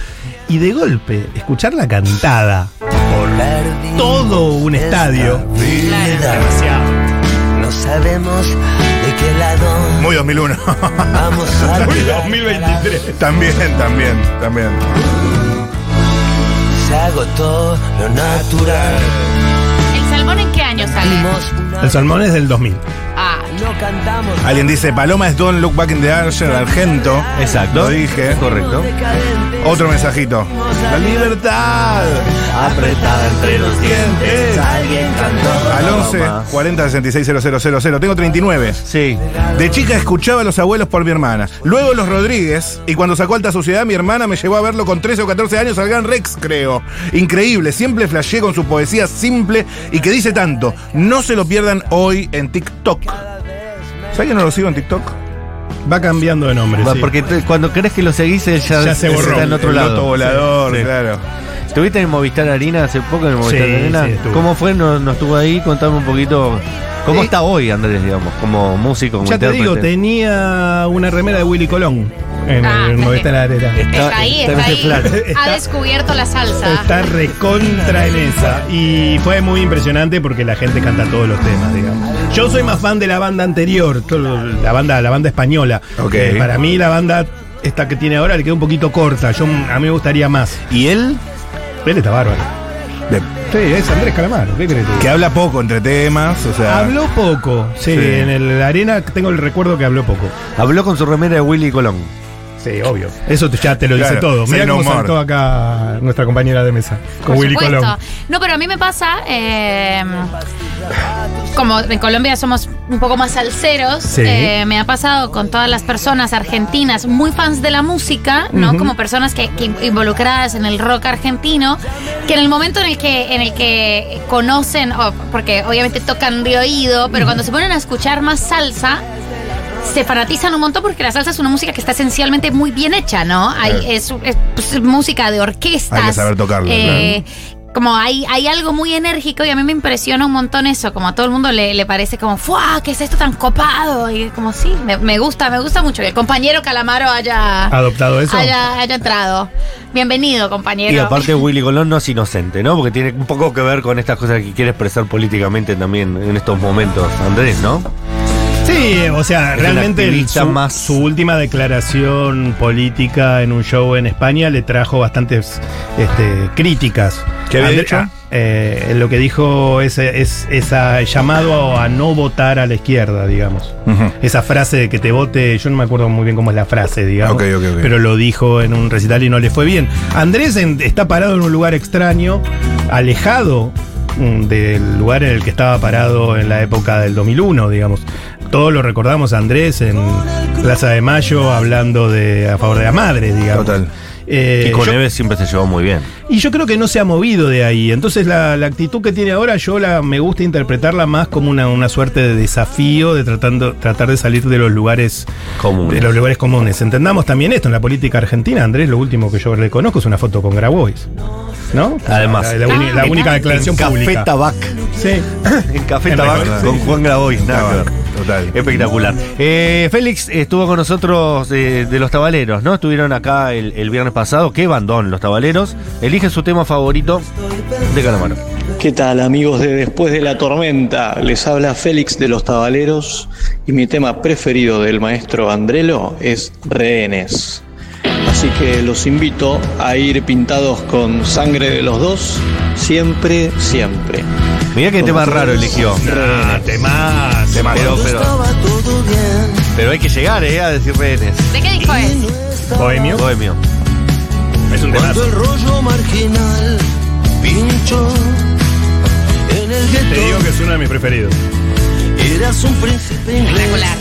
Y de golpe, escuchar la cantada por todo un estadio. Demasiado. No sabemos de qué lado Muy 2001. vamos a Uy, tirar. 2023. también, también, también. Se agotó lo natural. ¿El salmón en qué año sale? El salmón es del 2000. Ah. Alguien dice, Paloma es Don't Look Back in the Archer, Argento. Exacto. Lo dije. Correcto. Otro mensajito. La libertad. Apretada entre los dientes. Alguien cantó. Al 11 Paloma. 40 66 000. Tengo 39. Sí. De chica escuchaba a los abuelos por mi hermana. Luego los Rodríguez. Y cuando sacó Alta Sociedad, mi hermana me llevó a verlo con 13 o 14 años al Gran Rex, creo. Increíble. Siempre flasheé con su poesía simple y que dice tanto. No se lo pierdan hoy en TikTok. ¿Sabes que no lo sigo en TikTok? Va cambiando de nombre. Va, sí. Porque te- cuando crees que lo seguís, él ya, Ya se borró. está en otro El lado. volador, Sí, sí. claro. ¿Estuviste en Movistar Arena hace poco en Movistar Sí, Arena? sí, estuve. ¿Cómo fue? ¿No, no estuvo ahí? Contame un poquito. ¿Cómo está hoy Andrés, digamos? Como músico, como Ya te digo, tenía una remera de Willy Colón en Ah, el Movistar Arena. está ahí, está ahí. Ha descubierto la salsa. Está recontra en esa. Y fue muy impresionante porque la gente canta todos los temas, digamos. Yo soy más fan de la banda anterior, todo- la banda, la banda española. Ok. Eh, para mí la banda, esta que tiene ahora, le queda un poquito corta. Yo, a mí me gustaría más. ¿Y él? Él está bárbaro. De- Sí, es Andrés Calamaro. ¿Qué crees? que habla poco entre temas, o sea. Habló poco. Sí, Sí. en el Arena tengo el recuerdo que habló poco. Habló con su remera de Willy Colón. Sí, obvio. Eso ya te lo dice todo. Mira cómo humor. saltó acá nuestra compañera de mesa. Con Por Willy supuesto. Colón. No, pero a mí me pasa, eh, como en Colombia somos un poco más salseros, Sí. eh, me ha pasado con todas las personas argentinas muy fans de la música, ¿no? Como personas que, que involucradas en el rock argentino, que en el momento en el que, en el que conocen, o- porque obviamente tocan de oído, pero cuando se ponen a escuchar más salsa, se fanatizan un montón porque la salsa es una música que está esencialmente muy bien hecha, ¿no? Hay, es, es, pues, música de orquestas. Hay que saber tocarla, eh, como hay, hay algo muy enérgico y a mí me impresiona un montón eso, como a todo el mundo le, le parece como, ¡fuah! ¿Qué es esto tan copado? Y como sí, me, me gusta, me gusta mucho que el compañero Calamaro haya, ¿Adoptado eso? haya, haya entrado. Bienvenido, compañero. Y aparte Willy Colón no es inocente, ¿no? Porque tiene un poco que ver con estas cosas que quiere expresar políticamente también en estos momentos, Andrés, ¿no? Sí, o sea, Es realmente el- su, más- su última declaración política en un show en España le trajo bastantes este, críticas. ¿Qué había André- dicho? ah, eh, lo que dijo es, es esa llamado a no votar a la izquierda, digamos. Esa frase de que te vote, yo no me acuerdo muy bien cómo es la frase, digamos. Ok, ok, ok. Pero lo dijo en un recital y no le fue bien. Andrés en- está parado en un lugar extraño, alejado mm, del lugar en el que estaba parado en la época del 2001, digamos. Todos lo recordamos a Andrés en Plaza de Mayo hablando de a favor de la madre, digamos. Total. Eh, y con yo- Neves siempre se llevó muy bien. y yo creo que no se ha movido de ahí. Entonces la, la actitud que tiene ahora, yo la me gusta interpretarla más como una, una suerte de desafío de tratando, tratar de salir de los lugares Comunes. de los lugares comunes. Entendamos también esto en la política argentina, Andrés, lo último que yo le conozco es una foto con Grabois. ¿No? Además. La, la uni- la Ah, única declaración en pública. Café Tabac. Sí. En Café En Tabac con. Juan Grabois. nada. Total. Espectacular. Eh, Félix estuvo con nosotros eh, de los tabaleros, ¿no? Estuvieron acá el, el viernes pasado. Qué bandón, los tabaleros. Elige su tema favorito de Calamaro. ¿Qué tal amigos de Después de la Tormenta? Les habla Félix de los Tabaleros y mi tema preferido del maestro Andrelo es Rehenes. Así que los invito a ir pintados con sangre de los dos, siempre, siempre. Mirá qué tema raro eligió. Ah, temas. Tema- Pero, pero, pero hay que llegar, ¿eh? A decir rehenes. ¿De qué disco es? Bohemio. Bohemio. Es un temazo. el rollo marginal pinchó en el Te digo que es uno de mis preferidos. eras un príncipe inglés. Espectacular.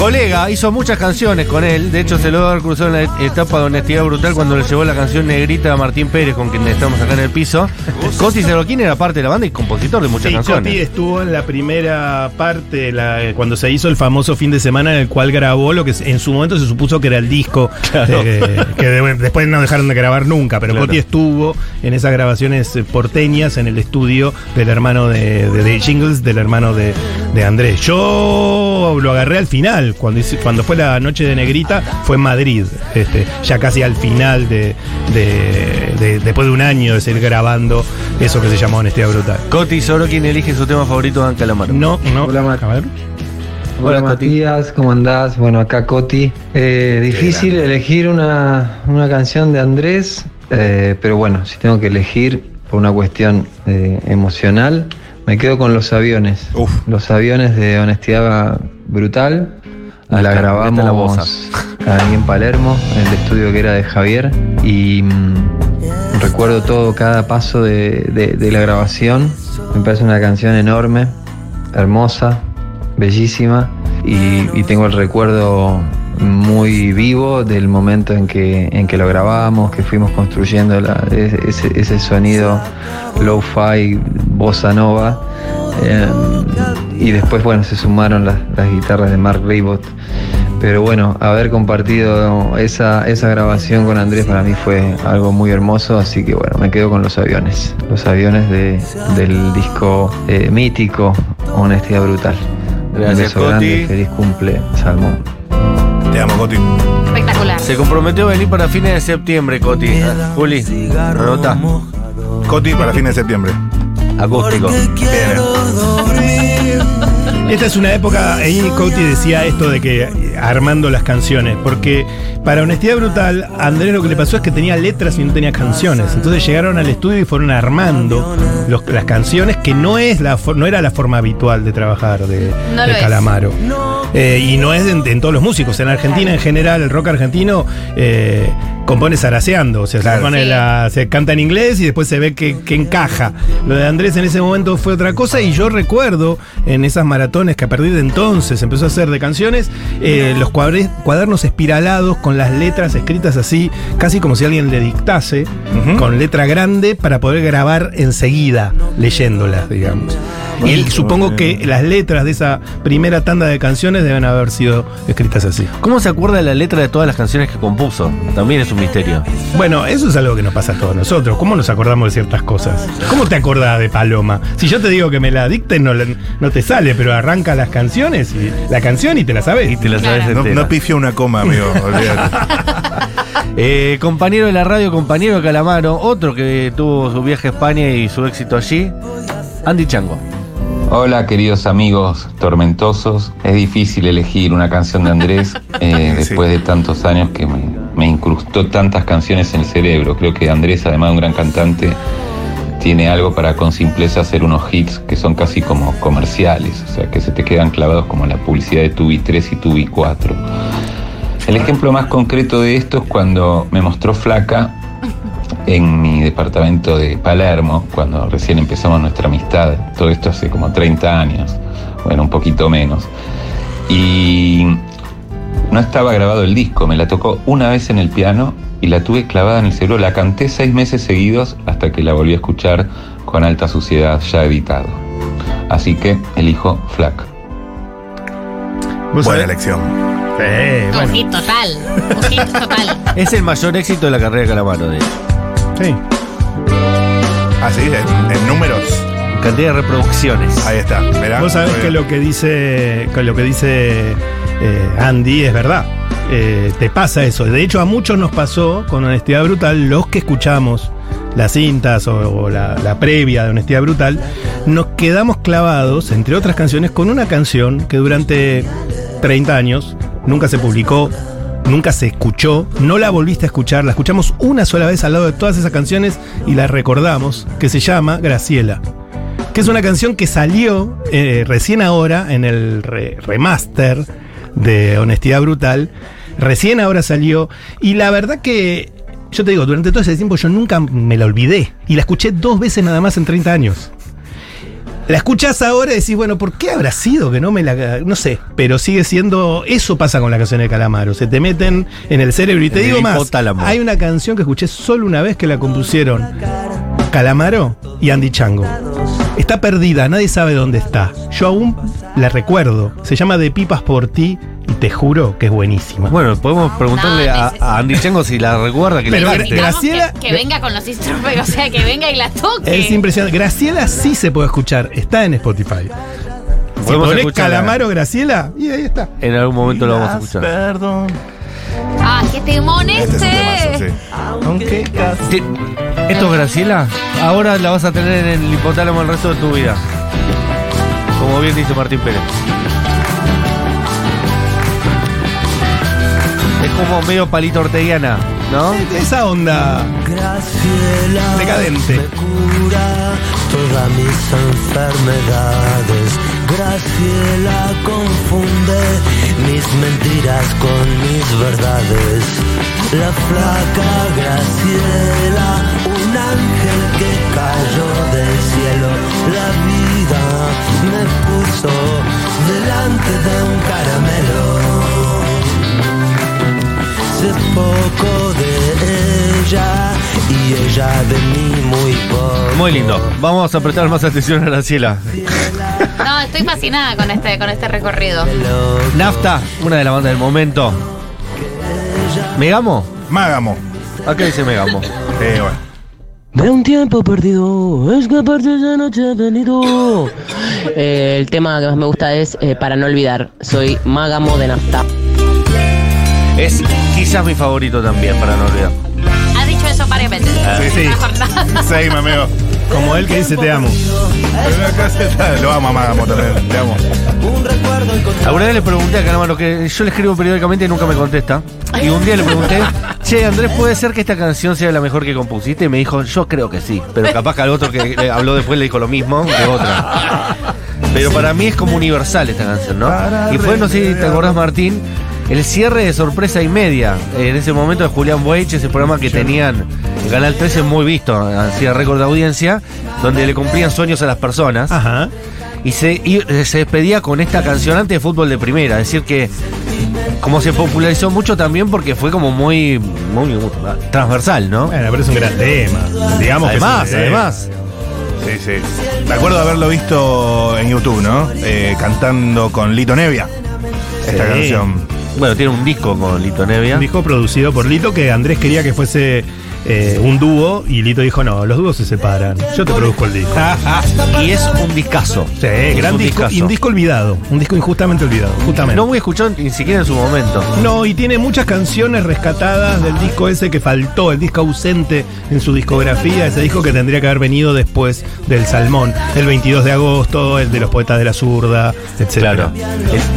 Colega hizo muchas canciones con él. De hecho, se lo va a haber cruzado en la etapa de honestidad brutal cuando le llevó la canción Negrita a Martín Pérez, con quien estamos acá en el piso. Coti Ceroquín era parte de la banda y compositor de muchas Sí, canciones. Coti estuvo en la primera parte, la- cuando se hizo el famoso fin de semana en el cual grabó lo que en su momento se supuso que era el disco, eh, que de- después no dejaron de grabar nunca, pero Claro. Coti estuvo en esas grabaciones porteñas en el estudio del hermano de, de, de Jingles, del hermano de, de Andrés. Yo lo agarré al final, cuando, hice- cuando fue la noche de Negrita, fue en Madrid, este, ya casi al final de, de- de- después de un año de seguir grabando eso que se llama Honestidad Brutal. Coti Sorokin elige su tema favorito de Dan Calamaro. No, no. Hola. A ver. Hola, Hola. Matías, ¿cómo andás? Bueno, acá Coti. Eh, difícil elegir una, una canción de Andrés, eh, pero bueno, si tengo que elegir por una cuestión eh, emocional, me quedo con los aviones. Uf. Los aviones de Honestidad Brutal. La está la grabamos ahí en Palermo, en el estudio que era de Javier. Y mm, recuerdo todo, cada paso de, de- de la grabación. Me parece una canción enorme, hermosa, bellísima. Y, y tengo el recuerdo muy vivo del momento en que, en que lo grabamos, que fuimos construyendo la- ese, ese sonido low-fi, bossa nova. Eh, y después, bueno, se sumaron las, las guitarras de Mark Ribot. Pero bueno, haber compartido esa, esa grabación con Andrés para mí fue algo muy hermoso, así que bueno, me quedo con los aviones. Los aviones de- del disco eh, mítico Honestidad Brutal. Un Gracias, beso grande, feliz cumple, Salmón. Te amo, Coti. Espectacular. Se comprometió a venir para fines de septiembre, Coti. Ah, Juli, anota. Coti para fines de septiembre. Acústico. Dormir. Esta es una época, ahí Coti decía esto de que armando las canciones, porque para Honestidad Brutal, a Andrés lo que le pasó es que tenía letras y no tenía canciones. Entonces llegaron al estudio y fueron armando los- las canciones, que no, es la, no era la forma habitual de trabajar de, No. Calamaro. Eh, y no es en, en todos los músicos. En Argentina, en general, el rock argentino eh, compone zaraseando. O sea, se, Claro. pone Sí. la- se canta en inglés y después se ve que, que encaja. Lo de Andrés en ese momento fue otra cosa. Y yo recuerdo en esas maratones que a partir de entonces empezó a hacer de canciones, eh, los cuadernos espiralados con las letras escritas así, casi como si alguien le dictase, con letra grande para poder grabar enseguida leyéndolas, digamos. Y supongo que las letras de esa primera tanda de canciones deben haber sido escritas así. ¿Cómo se acuerda de la letra de todas las canciones que compuso? También es un misterio. Bueno, eso es algo que nos pasa a todos nosotros. ¿Cómo nos acordamos de ciertas cosas? ¿Cómo te acordás de Paloma? Si yo te digo que me la dicten, no, te sale, pero arranca las canciones y la canción y te la sabes. Y te la sabes No, no pifia una coma, amigo. Eh, compañero de la radio, compañero de Calamaro, otro que tuvo su viaje a España y su éxito allí, Andy Chango. Hola queridos amigos tormentosos, es difícil elegir una canción de Andrés eh, después de tantos años que me, me incrustó tantas canciones en el cerebro. Creo que Andrés, además de un gran cantante, tiene algo para con simpleza hacer unos hits que son casi como comerciales, o sea que se te quedan clavados como la publicidad de Tubi 3 y Tubi 4. El ejemplo más concreto de esto es cuando me mostró Flaca en mi departamento de Palermo, cuando recién empezamos nuestra amistad, todo esto hace como 30 años, bueno, un poquito menos. Y no estaba grabado el disco, me la tocó una vez en el piano y la tuve clavada en el cerebro, la canté seis meses seguidos hasta que la volví a escuchar con alta suciedad ya editado. Así que elijo Flaca. Buena elección. Un hit total. Un hit total. Es el mayor éxito de la carrera de Calamaro, de hecho. Sí. Así, en, en números. Cantidad de reproducciones. Ahí está. Mirá, Vos sabés que lo que dice, que lo que dice eh, Andy es verdad. Eh, te pasa eso. De hecho, a muchos nos pasó con Honestidad Brutal, los que escuchamos las cintas o, o la, la previa de Honestidad Brutal, nos quedamos clavados, entre otras canciones, con una canción que durante 30 años nunca se publicó, nunca se escuchó, no la volviste a escuchar, la escuchamos una sola vez al lado de todas esas canciones y la recordamos, que se llama Graciela que es una canción que salió eh, recién ahora en el re- remaster de Honestidad Brutal. Recién ahora salió. Y la verdad que, yo te digo, durante todo ese tiempo yo nunca me la olvidé. Y la escuché dos veces nada más en 30 años. La escuchás ahora y decís, bueno, ¿por qué habrá sido que no me la.? No sé, pero sigue siendo. Eso pasa con la canción de Calamaro. Se te meten en el cerebro. Y te En digo más. hipotálamo. Hay una canción que escuché solo una vez que la compusieron Calamaro y Andy Chango. Está perdida, nadie sabe dónde está. Yo aún la recuerdo. Se llama De Pipas por ti te juro que es buenísima. Bueno, podemos preguntarle a, a Andy Chango si la recuerda que Pero la Graciela- Que, que venga con los instrumentos, o sea, que venga y la toque. Es impresionante. Graciela sí se puede escuchar. Está en Spotify. Si Podemos ponés. Calamaro Graciela, y ahí está. En algún momento lo vamos a escuchar. Perdón. Ah, qué temón Este es un este. temazo, sí. Aunque casi. ¿Esto es Graciela? Ahora la vas a tener en el hipotálamo el resto de tu vida. Como bien dice Martín Pérez. Como medio palito orteguiana, ¿no? Esa onda Graciela decadente. me cura todas mis enfermedades. Graciela confunde mis mentiras con mis verdades. La flaca Graciela, un ángel que cayó del cielo. La vida me puso delante de un caramelo. Sé poco de ella y ella de mí muy poco. Muy lindo. Vamos a prestar más atención a Graciela. No, estoy fascinada con este, con este recorrido. Nafta, una de las bandas del momento. ¿Megamo? Mágamo. ¿A qué dice Megamo? Eh, bueno. De un tiempo perdido, escaparte esa noche venido. Eh, el tema que más me gusta es eh, Para no olvidar. Soy Mágamo de Nafta. Es quizás mi favorito también, para no olvidar. Ha dicho eso varias veces. Sí, sí. Jornada. Sí, amigo. Como él que dice te amo. Pero acá se está- Lo amo a también. Le amo. Alguna vez le pregunté a Calamaro que yo le escribo periódicamente y nunca me contesta. Y un día le pregunté, che, Andrés, ¿puede ser que esta canción sea la mejor que compusiste? Y me dijo, yo creo que sí. Pero capaz que al otro que le habló después le dijo lo mismo de otra. Pero para mí es como universal esta canción, ¿no? Y fue, no sé si te acordás, Martín, el cierre de sorpresa y media. En ese momento de Julián Weich, ese programa que tenían en Canal 13 muy visto, hacía récord de audiencia, donde le cumplían sueños a las personas. Ajá. Y se, y se despedía con esta canción antes de fútbol de primera. Es decir, que como se popularizó mucho también porque fue como muy, muy transversal, ¿no? Bueno, pero es un gran tema. Digamos además, que sí, además. Sí, sí. Me acuerdo de haberlo visto en YouTube, ¿no? Eh, cantando con Lito Nevia. Esta Sí. canción. Bueno, tiene un disco con Lito Nevia. Un disco producido por Lito que Andrés quería que fuese eh, un dúo y Lito dijo, no, los dúos se separan. Yo te produzco el disco. y es un discazo. Sí, Es gran un disco. discazo. Y un disco olvidado. Un disco injustamente olvidado. Justamente. No muy escuchado ni siquiera en su momento. No, y tiene muchas canciones rescatadas del disco ese que faltó, el disco ausente en su discografía, ese disco que tendría que haber venido después del Salmón, el 22 de agosto, el de los poetas de la zurda, etc. Claro.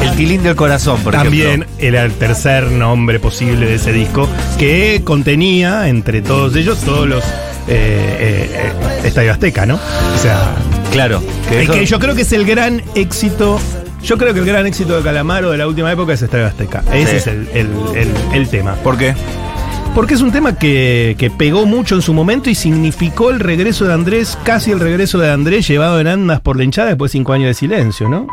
El, el tilín del corazón, por También ejemplo. era el tercer nombre posible de ese disco, que contenía entre todos ellos todos los eh, eh, eh, Estadio Azteca, ¿no? O sea, Claro. que, eso- que yo creo que es el gran éxito. Yo creo que el gran éxito de Calamaro de la última época es Estadio Azteca. Ese Sí. es el, el- el- el tema. ¿Por qué? Porque es un tema que, que pegó mucho en su momento y significó el regreso de Andrés, casi el regreso de Andrés llevado en andas por la hinchada después de cinco años de silencio, ¿no?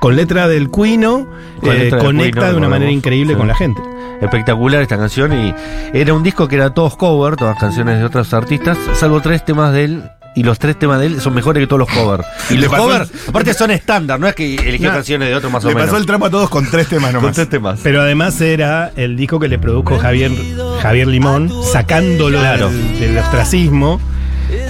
Con letra del Cuino, Con eh, letra conecta Cuino, de una manera increíble Sí. con la gente. Espectacular esta canción y era un disco que era todos cover, todas canciones de otros artistas, salvo tres temas de él. Y los tres temas de él son mejores que todos los covers. Y Le los covers, aparte son estándar, no es que eligió No. canciones de otros más o Le menos. pasó el trapo a todos con tres temas Con nomás. tres temas. Pero además era el disco que le produjo Javier, Javier Limón, sacándolo Claro. del, del ostracismo.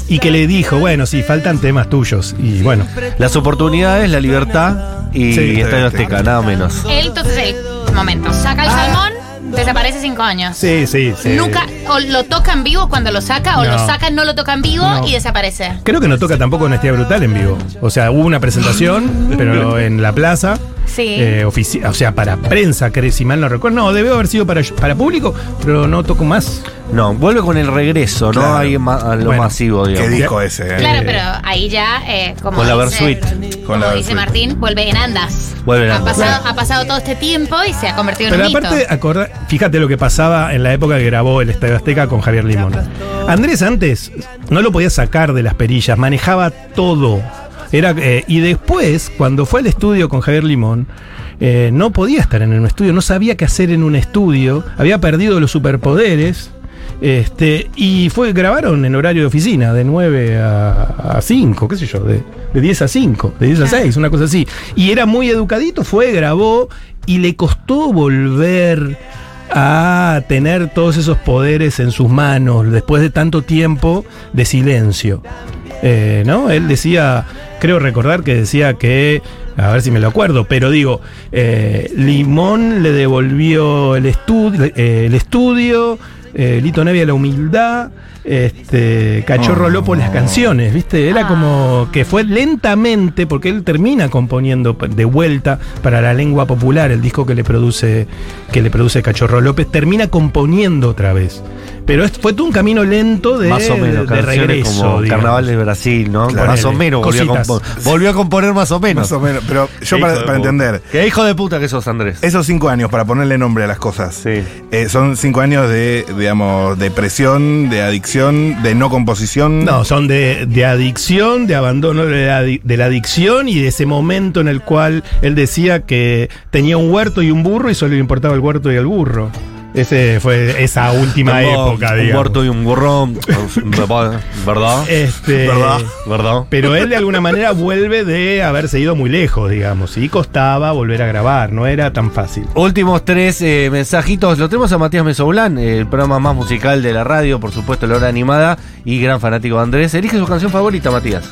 Y que le dijo, bueno, sí, faltan temas tuyos. Y bueno, Las oportunidades, la libertad y Sí. Estadio Azteca, nada menos. Él, entonces, el momento, saca el salmón, desaparece cinco años. sí, sí, sí. Nunca, o lo toca en vivo cuando lo saca, o No. lo saca, no lo toca en vivo No. y desaparece. Creo que no toca tampoco Honestidad Brutal en vivo. O sea, hubo una presentación, pero en la plaza. Sí. eh, ofici- o sea, para prensa, creo, si mal no recuerdo. No, debe haber sido para, para público, pero no tocó más. No, vuelve con el regreso, Claro. ¿no? Ahí ma- a lo Bueno, masivo, ¿Qué digamos. disco ese? eh? Claro, pero ahí ya, eh, como Con la dice, Versuit. como Con la dice. Martín, vuelve en andas. Vuelve en ha, andas. pasado, ha pasado todo este tiempo y se ha convertido en Pero un aparte, mito. acordá- fíjate lo que pasaba en la época que grabó el Estadio Azteca con Javier Limón. Andrés antes no lo podía sacar de las perillas, manejaba todo. Era, eh, y después, cuando fue al estudio con Javier Limón, eh, no podía estar en un estudio, no sabía qué hacer en un estudio, había perdido los superpoderes. Este, y fue, grabaron en horario de oficina, de 9 a, a 5, qué sé yo, de, de 10 a 5, de 10 a 6, una cosa así. Y era muy educadito, fue, grabó, y le costó volver a tener todos esos poderes en sus manos después de tanto tiempo de silencio. Eh, ¿No? Él decía, creo recordar que decía que, a ver si me lo acuerdo, pero digo, eh, Limón le devolvió el, estu- eh, el estudio, Lito Nevia la humildad, este, Cachorro Oh. Lopo las canciones, ¿viste? Era como que fue lentamente, porque él termina componiendo de vuelta para la lengua popular, el disco que le produce, que le produce Cachorro López, termina componiendo otra vez. Pero es- fue todo un camino lento de, más o menos, de regreso. como. Carnaval de Brasil, ¿no? Claro. más o menos volvió a, compo- volvió a componer más o menos. Más o menos. Pero yo para, entender, Qué hijo de puta que sos, Andrés. esos cinco años, para ponerle nombre a las cosas, Sí. eh, son cinco años de, digamos, de presión, de adicción, de no composición. No, son de, de adicción, de abandono de la, de la adicción y de ese momento en el cual él decía que tenía un huerto y un burro y solo le importaba el huerto y el burro. Ese fue esa última Tengo época, un digamos. muerto y un burrón, ¿verdad? Este, ¿Verdad? ¿Verdad? Pero él de alguna manera vuelve de haberse ido muy lejos, digamos. Y costaba volver a grabar, no era tan fácil. Últimos tres eh, mensajitos. Lo tenemos a Matías Mesoblán, el programa más musical de la radio, por supuesto, la hora animada y gran fanático de Andrés. Elige su canción favorita, Matías.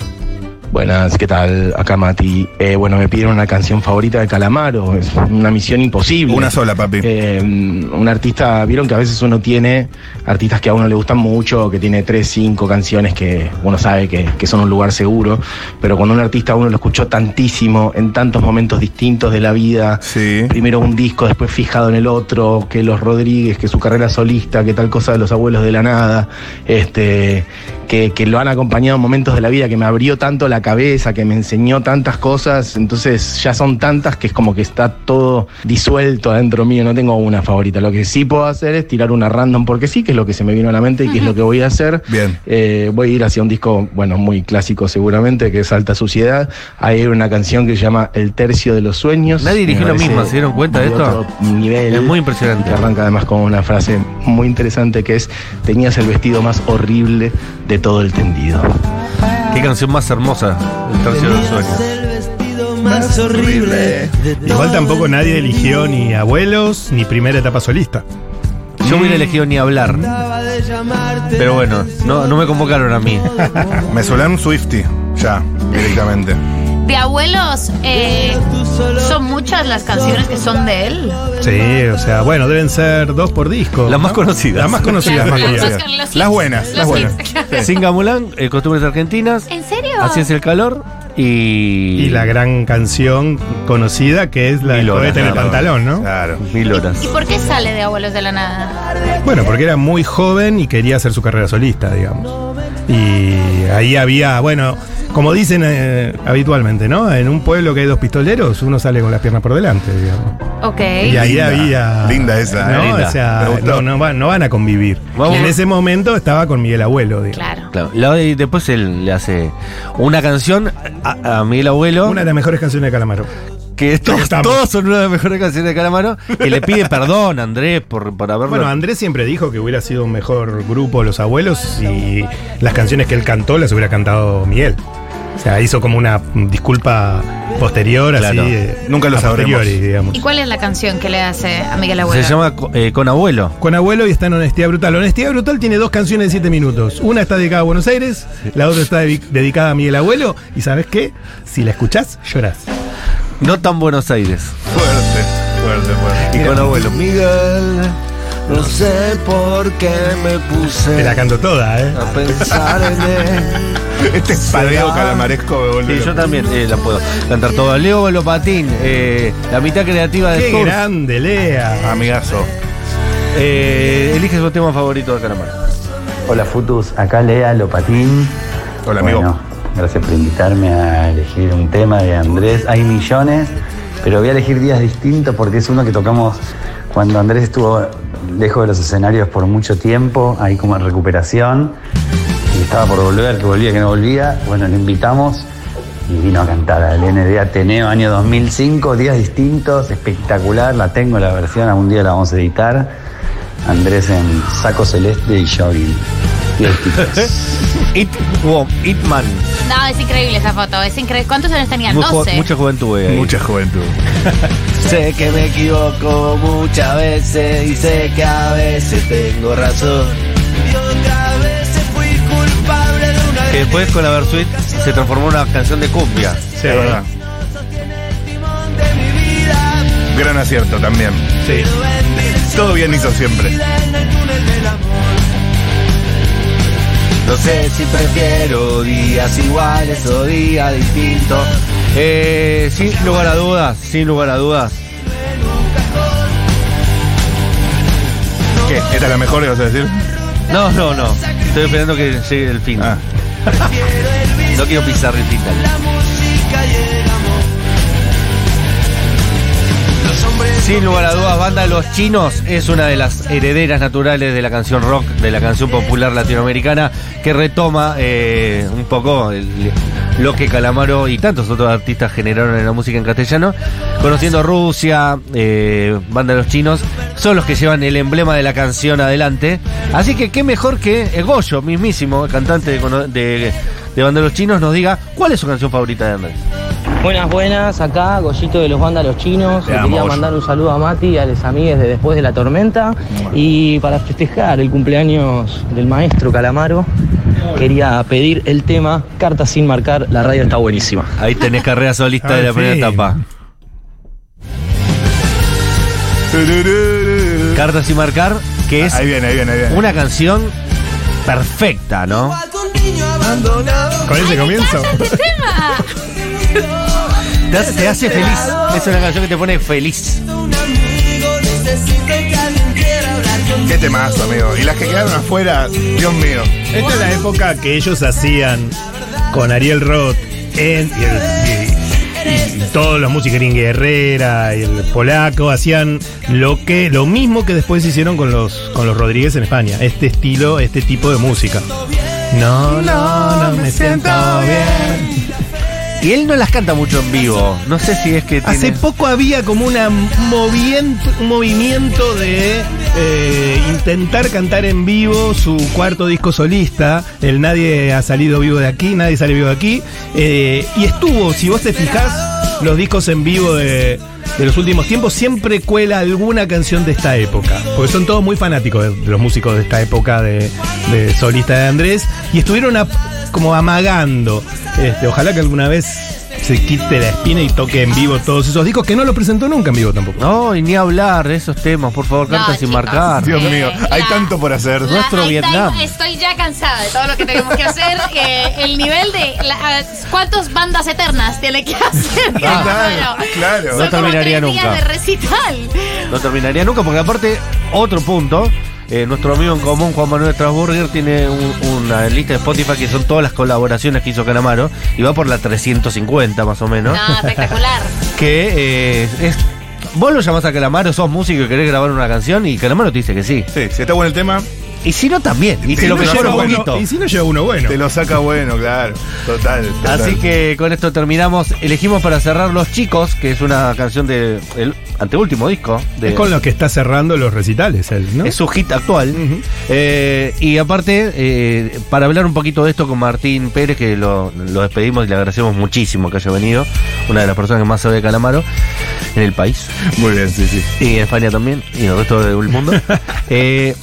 Buenas, ¿qué tal? Acá Mati. Eh, bueno, me pidieron una canción favorita de Calamaro. Es una misión imposible. Una sola, papi. Eh, un artista, vieron que a veces uno tiene artistas que a uno le gustan mucho, que tiene tres, cinco canciones que uno sabe que, que son un lugar seguro, pero cuando un artista uno lo escuchó tantísimo en tantos momentos distintos de la vida, Sí. primero un disco, después fijado en el otro, que los Rodríguez, que su carrera solista, que tal cosa de los abuelos de la nada, este, que, que lo han acompañado en momentos de la vida, que me abrió tanto la cabeza, que me enseñó tantas cosas, entonces ya son tantas que es como que está todo disuelto adentro mío, no tengo una favorita. Lo que sí puedo hacer es tirar una random porque sí, que es lo que se me vino a la mente y que es lo que voy a hacer. Bien. Eh, voy a ir hacia un disco, bueno, muy clásico seguramente, que es Alta Suciedad. Hay una canción que se llama El Tercio de los Sueños. Nadie la parece misma, ¿se dieron cuenta de esto? nivel. Es muy impresionante. Que arranca además con una frase muy interesante que es, tenías el vestido más horrible de todo el tendido. Qué canción más hermosa, El Tercio de los Sueños. el vestido más horrible. Igual tampoco nadie eligió ni abuelos ni primera etapa solista. Yo hubiera elegido ni hablar. Pero bueno, no, no me convocaron a mí. Me suenan Swifty, ya, directamente. De abuelos, eh, son muchas las canciones que son de él. Sí, o sea, bueno, deben ser dos por disco. Las más conocidas. Las más conocidas. Las- más las- conocidas. Las buenas, las buenas. hits. Singa Mulan, eh, Costumbres Argentinas. ¿En serio? Así es el calor. Y. Y la gran canción conocida que es la del Mil horas, cohete en el pantalón, ¿no? Claro. Mil horas. ¿Y por qué sale de abuelos de la nada? Bueno, porque era muy joven y quería hacer su carrera solista, digamos. Y ahí había, bueno, como dicen eh, habitualmente, ¿no? En un pueblo que hay dos pistoleros, uno sale con las piernas por delante, digamos. Ok. Y ahí Linda, había. linda esa, ¿no? linda. O sea, no, no van, no van a convivir. Y en ese momento estaba con Miguel Abuelo, digamos. Claro. Claro. La- y después él le hace una canción a, a Miguel Abuelo. Una de las mejores canciones de Calamaro. Que todos, todos son una de las mejores canciones de Calamaro. Que le pide perdón a Andrés por, por haberlo. Bueno, Andrés siempre dijo que hubiera sido un mejor grupo Los Abuelos si las canciones que él cantó las hubiera cantado Miguel. O sea, hizo como una disculpa posterior, Claro. así. eh, Nunca lo sabremos. digamos. ¿Y cuál es la canción que le hace a Miguel Abuelo? se llama eh, Con Abuelo. Con Abuelo y está en Honestidad Brutal. Honestidad Brutal tiene dos canciones de 7 minutos. Una está dedicada a Buenos Aires, la otra está dedicada a Miguel Abuelo. Y ¿sabes qué? Si la escuchás, llorás. No tan Buenos Aires. Fuerte, fuerte, fuerte. Y con Abuelo. Miguel, no sé por qué me Te puse la canto toda, ¿eh? a pensar en él. Este espadeo calamaresco me vuelve Sí, yo también eh, la puedo cantar toda. Leo Lopatín, eh, la mitad creativa de Qué Tours. grande, Lea. Amigazo. Eh, elige su tema favorito de Calamaro. Hola Futus, acá Lea Lopatín. Hola, amigo. Bueno, gracias por invitarme a elegir un tema de Andrés. Hay millones, pero voy a elegir días distintos porque es uno que tocamos cuando Andrés estuvo lejos de los escenarios por mucho tiempo, ahí como en recuperación. Y estaba por volver, que volvía, que no volvía. Bueno, le invitamos y vino a cantar al ND Ateneo año 2005, días distintos, espectacular. La tengo la versión, algún día la vamos a editar. Andrés en saco celeste y jogging. It, wow, Itman. No, es increíble esa foto. Es increíble. ¿Cuántos años tenían? 12. mucha juventud, eh, ahí. Mucha juventud. Sé que me equivoco muchas veces y sé que a veces tengo razón. Y otras veces fui culpable de una Que después con la Versuit se transformó en una canción de cumbia. Sí, es verdad. Gran acierto también. Sí. Todo bien hizo siempre. No sé si prefiero días iguales o días distintos. Eh, sin lugar a dudas, sin lugar a dudas. ¿Qué? ¿Esta es la mejor, ibas a decir? No, no, no. Estoy esperando que llegue el fin. Ah. No quiero pisar el final. Sin lugar a dudas, Banda los Chinos es una de las herederas naturales de la canción rock, de la canción popular latinoamericana, que retoma eh, un poco lo que Calamaro y tantos otros artistas generaron en la música en castellano. Conociendo Rusia, eh, Banda los Chinos, son los que llevan el emblema de la canción adelante. Así que qué mejor que Goyo, mismísimo, cantante de, de, de Banda los Chinos, nos diga cuál es su canción favorita de Andrés. Buenas, buenas, acá Goyito de los Vándalos Chinos. Te Le amo, quería mandar un saludo a Mati y a los amigues de Después de la Tormenta. Y para festejar el cumpleaños del maestro Calamaro, quería pedir el tema Carta sin marcar, la radio está buenísima. Ahí tenés carrera solista de la primera etapa. Cartas y marcar, que es Ahí viene, ahí viene, ahí viene. una canción perfecta, ¿no? Con ese comienzo. ¡Este tema! Te hace, te hace feliz. Es una canción que te pone feliz. Qué temazo, amigo. Y las que quedaron afuera, Dios mío. Esta es la época que ellos hacían con Ariel Roth en, y, el- y- y todos los músicos, Inge Herrera y el polaco, hacían lo que lo mismo que después hicieron con los, con los Rodríguez en España. Este estilo, este tipo de música. No, no, no me siento bien. Y él no las canta mucho en vivo. No sé si es que tiene... Hace poco había como una moviento, un movimiento de eh, intentar cantar en vivo su cuarto disco solista. El Nadie ha salido vivo de aquí, nadie sale vivo de aquí. Eh, y estuvo, si vos te fijás, los discos en vivo de, de los últimos tiempos siempre cuela alguna canción de esta época. Porque son todos muy fanáticos de, los músicos de esta época de, solista de Andrés. Y estuvieron como amagando. Este, ojalá que alguna vez se quite la espina y toque en vivo todos esos discos que no los presentó nunca en vivo tampoco. No, y ni hablar de esos temas, por favor, canta sin marcar. Dios mío, hay tanto por hacer. Nuestro Vietnam. Estoy ya cansada de todo lo que tenemos que hacer. Eh, el nivel de. la- ¿Cuántas bandas eternas tiene que hacer? Ah, Claro. claro. Son No como terminaría días nunca. de recital. No terminaría nunca, porque aparte, otro punto. Eh, nuestro amigo en común, Juan Manuel Strasburger, tiene un- una lista de Spotify que son todas las colaboraciones que hizo Calamaro y va por la 350 más o menos. No, espectacular. Que eh, es. Vos lo llamás a Calamaro, sos músico y querés grabar una canción y Calamaro te dice que sí. Sí, si está bueno el tema. Y si no, también. Y te lo lleva un poquito. Y si no lleva uno bueno. Te lo saca bueno, claro. Total. total. Así que con esto terminamos. Elegimos para cerrar Los Chicos, que es una canción de el anteúltimo disco. De, Es con lo que está cerrando los recitales él, ¿no? Es su hit actual. Eh, y aparte, eh, para hablar un poquito de esto con Martín Pérez, que lo, lo despedimos y le agradecemos muchísimo que haya venido, una de las personas que más sabe de Calamaro en el país. Muy bien, sí, sí. Y en España también, y en el resto del mundo. Eh,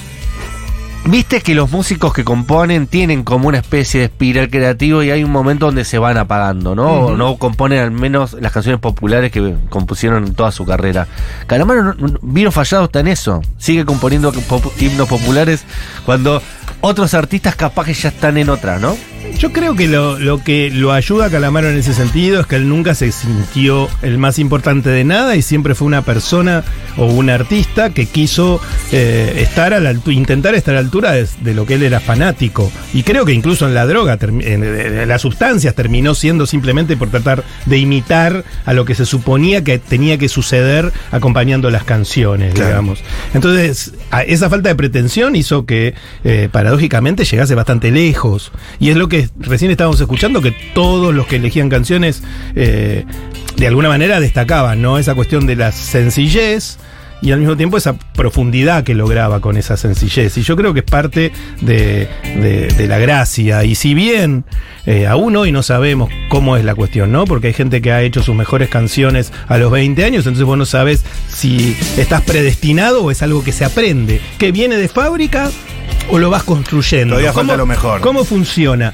Viste que los músicos que componen tienen como una especie de espiral creativo y hay un momento donde se van apagando, ¿no? O Ujú. no componen al menos las canciones populares que compusieron en toda su carrera. Calamaro no- no- vino fallado hasta en eso. Sigue componiendo pop- himnos populares cuando otros artistas capaz que ya están en otra, ¿no? Yo creo que lo, lo que lo ayuda a Calamaro en ese sentido es que él nunca se sintió el más importante de nada y siempre fue una persona o un artista que quiso eh, estar a la intentar estar a la altura de, de lo que él era fanático. Y creo que incluso en la droga, en, las sustancias, terminó siendo simplemente por tratar de imitar a lo que se suponía que tenía que suceder acompañando las canciones, Claro. digamos. Entonces, esa falta de pretensión hizo que eh, paradójicamente llegase bastante lejos. Y es lo que recién estábamos escuchando, que todos los que elegían canciones eh, de alguna manera destacaban, ¿no? Esa cuestión de la sencillez. Y al mismo tiempo esa profundidad que lograba con esa sencillez. Y yo creo que es parte de, de- de la gracia. Y si bien eh, aún hoy no sabemos cómo es la cuestión, ¿no? Porque hay gente que ha hecho sus mejores canciones a los 20 años, entonces vos no sabes si estás predestinado o es algo que se aprende, que viene de fábrica o lo vas construyendo. Todavía falta ¿Cómo- lo mejor. ¿Cómo funciona?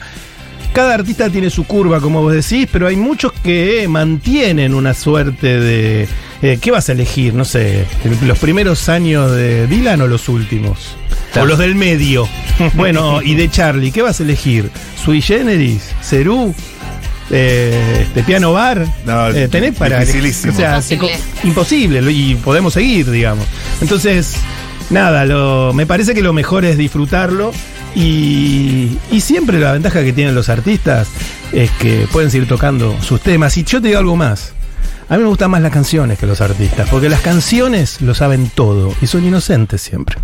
Cada artista tiene su curva, como vos decís, pero hay muchos que mantienen una suerte de... eh, ¿Qué vas a elegir? No sé, los primeros años de Dylan o los últimos. O los del medio. Bueno, y de Charlie, ¿qué vas a elegir? ¿Sui Generis? ¿Cerú? Eh, este piano bar No, Eh, tenés para o sea, Imposible. imposible y podemos seguir digamos entonces nada lo, me parece que lo mejor es disfrutarlo y, y siempre la ventaja que tienen los artistas es que pueden seguir tocando sus temas y yo te digo algo más a mí me gustan más las canciones que los artistas porque las canciones lo saben todo y son inocentes siempre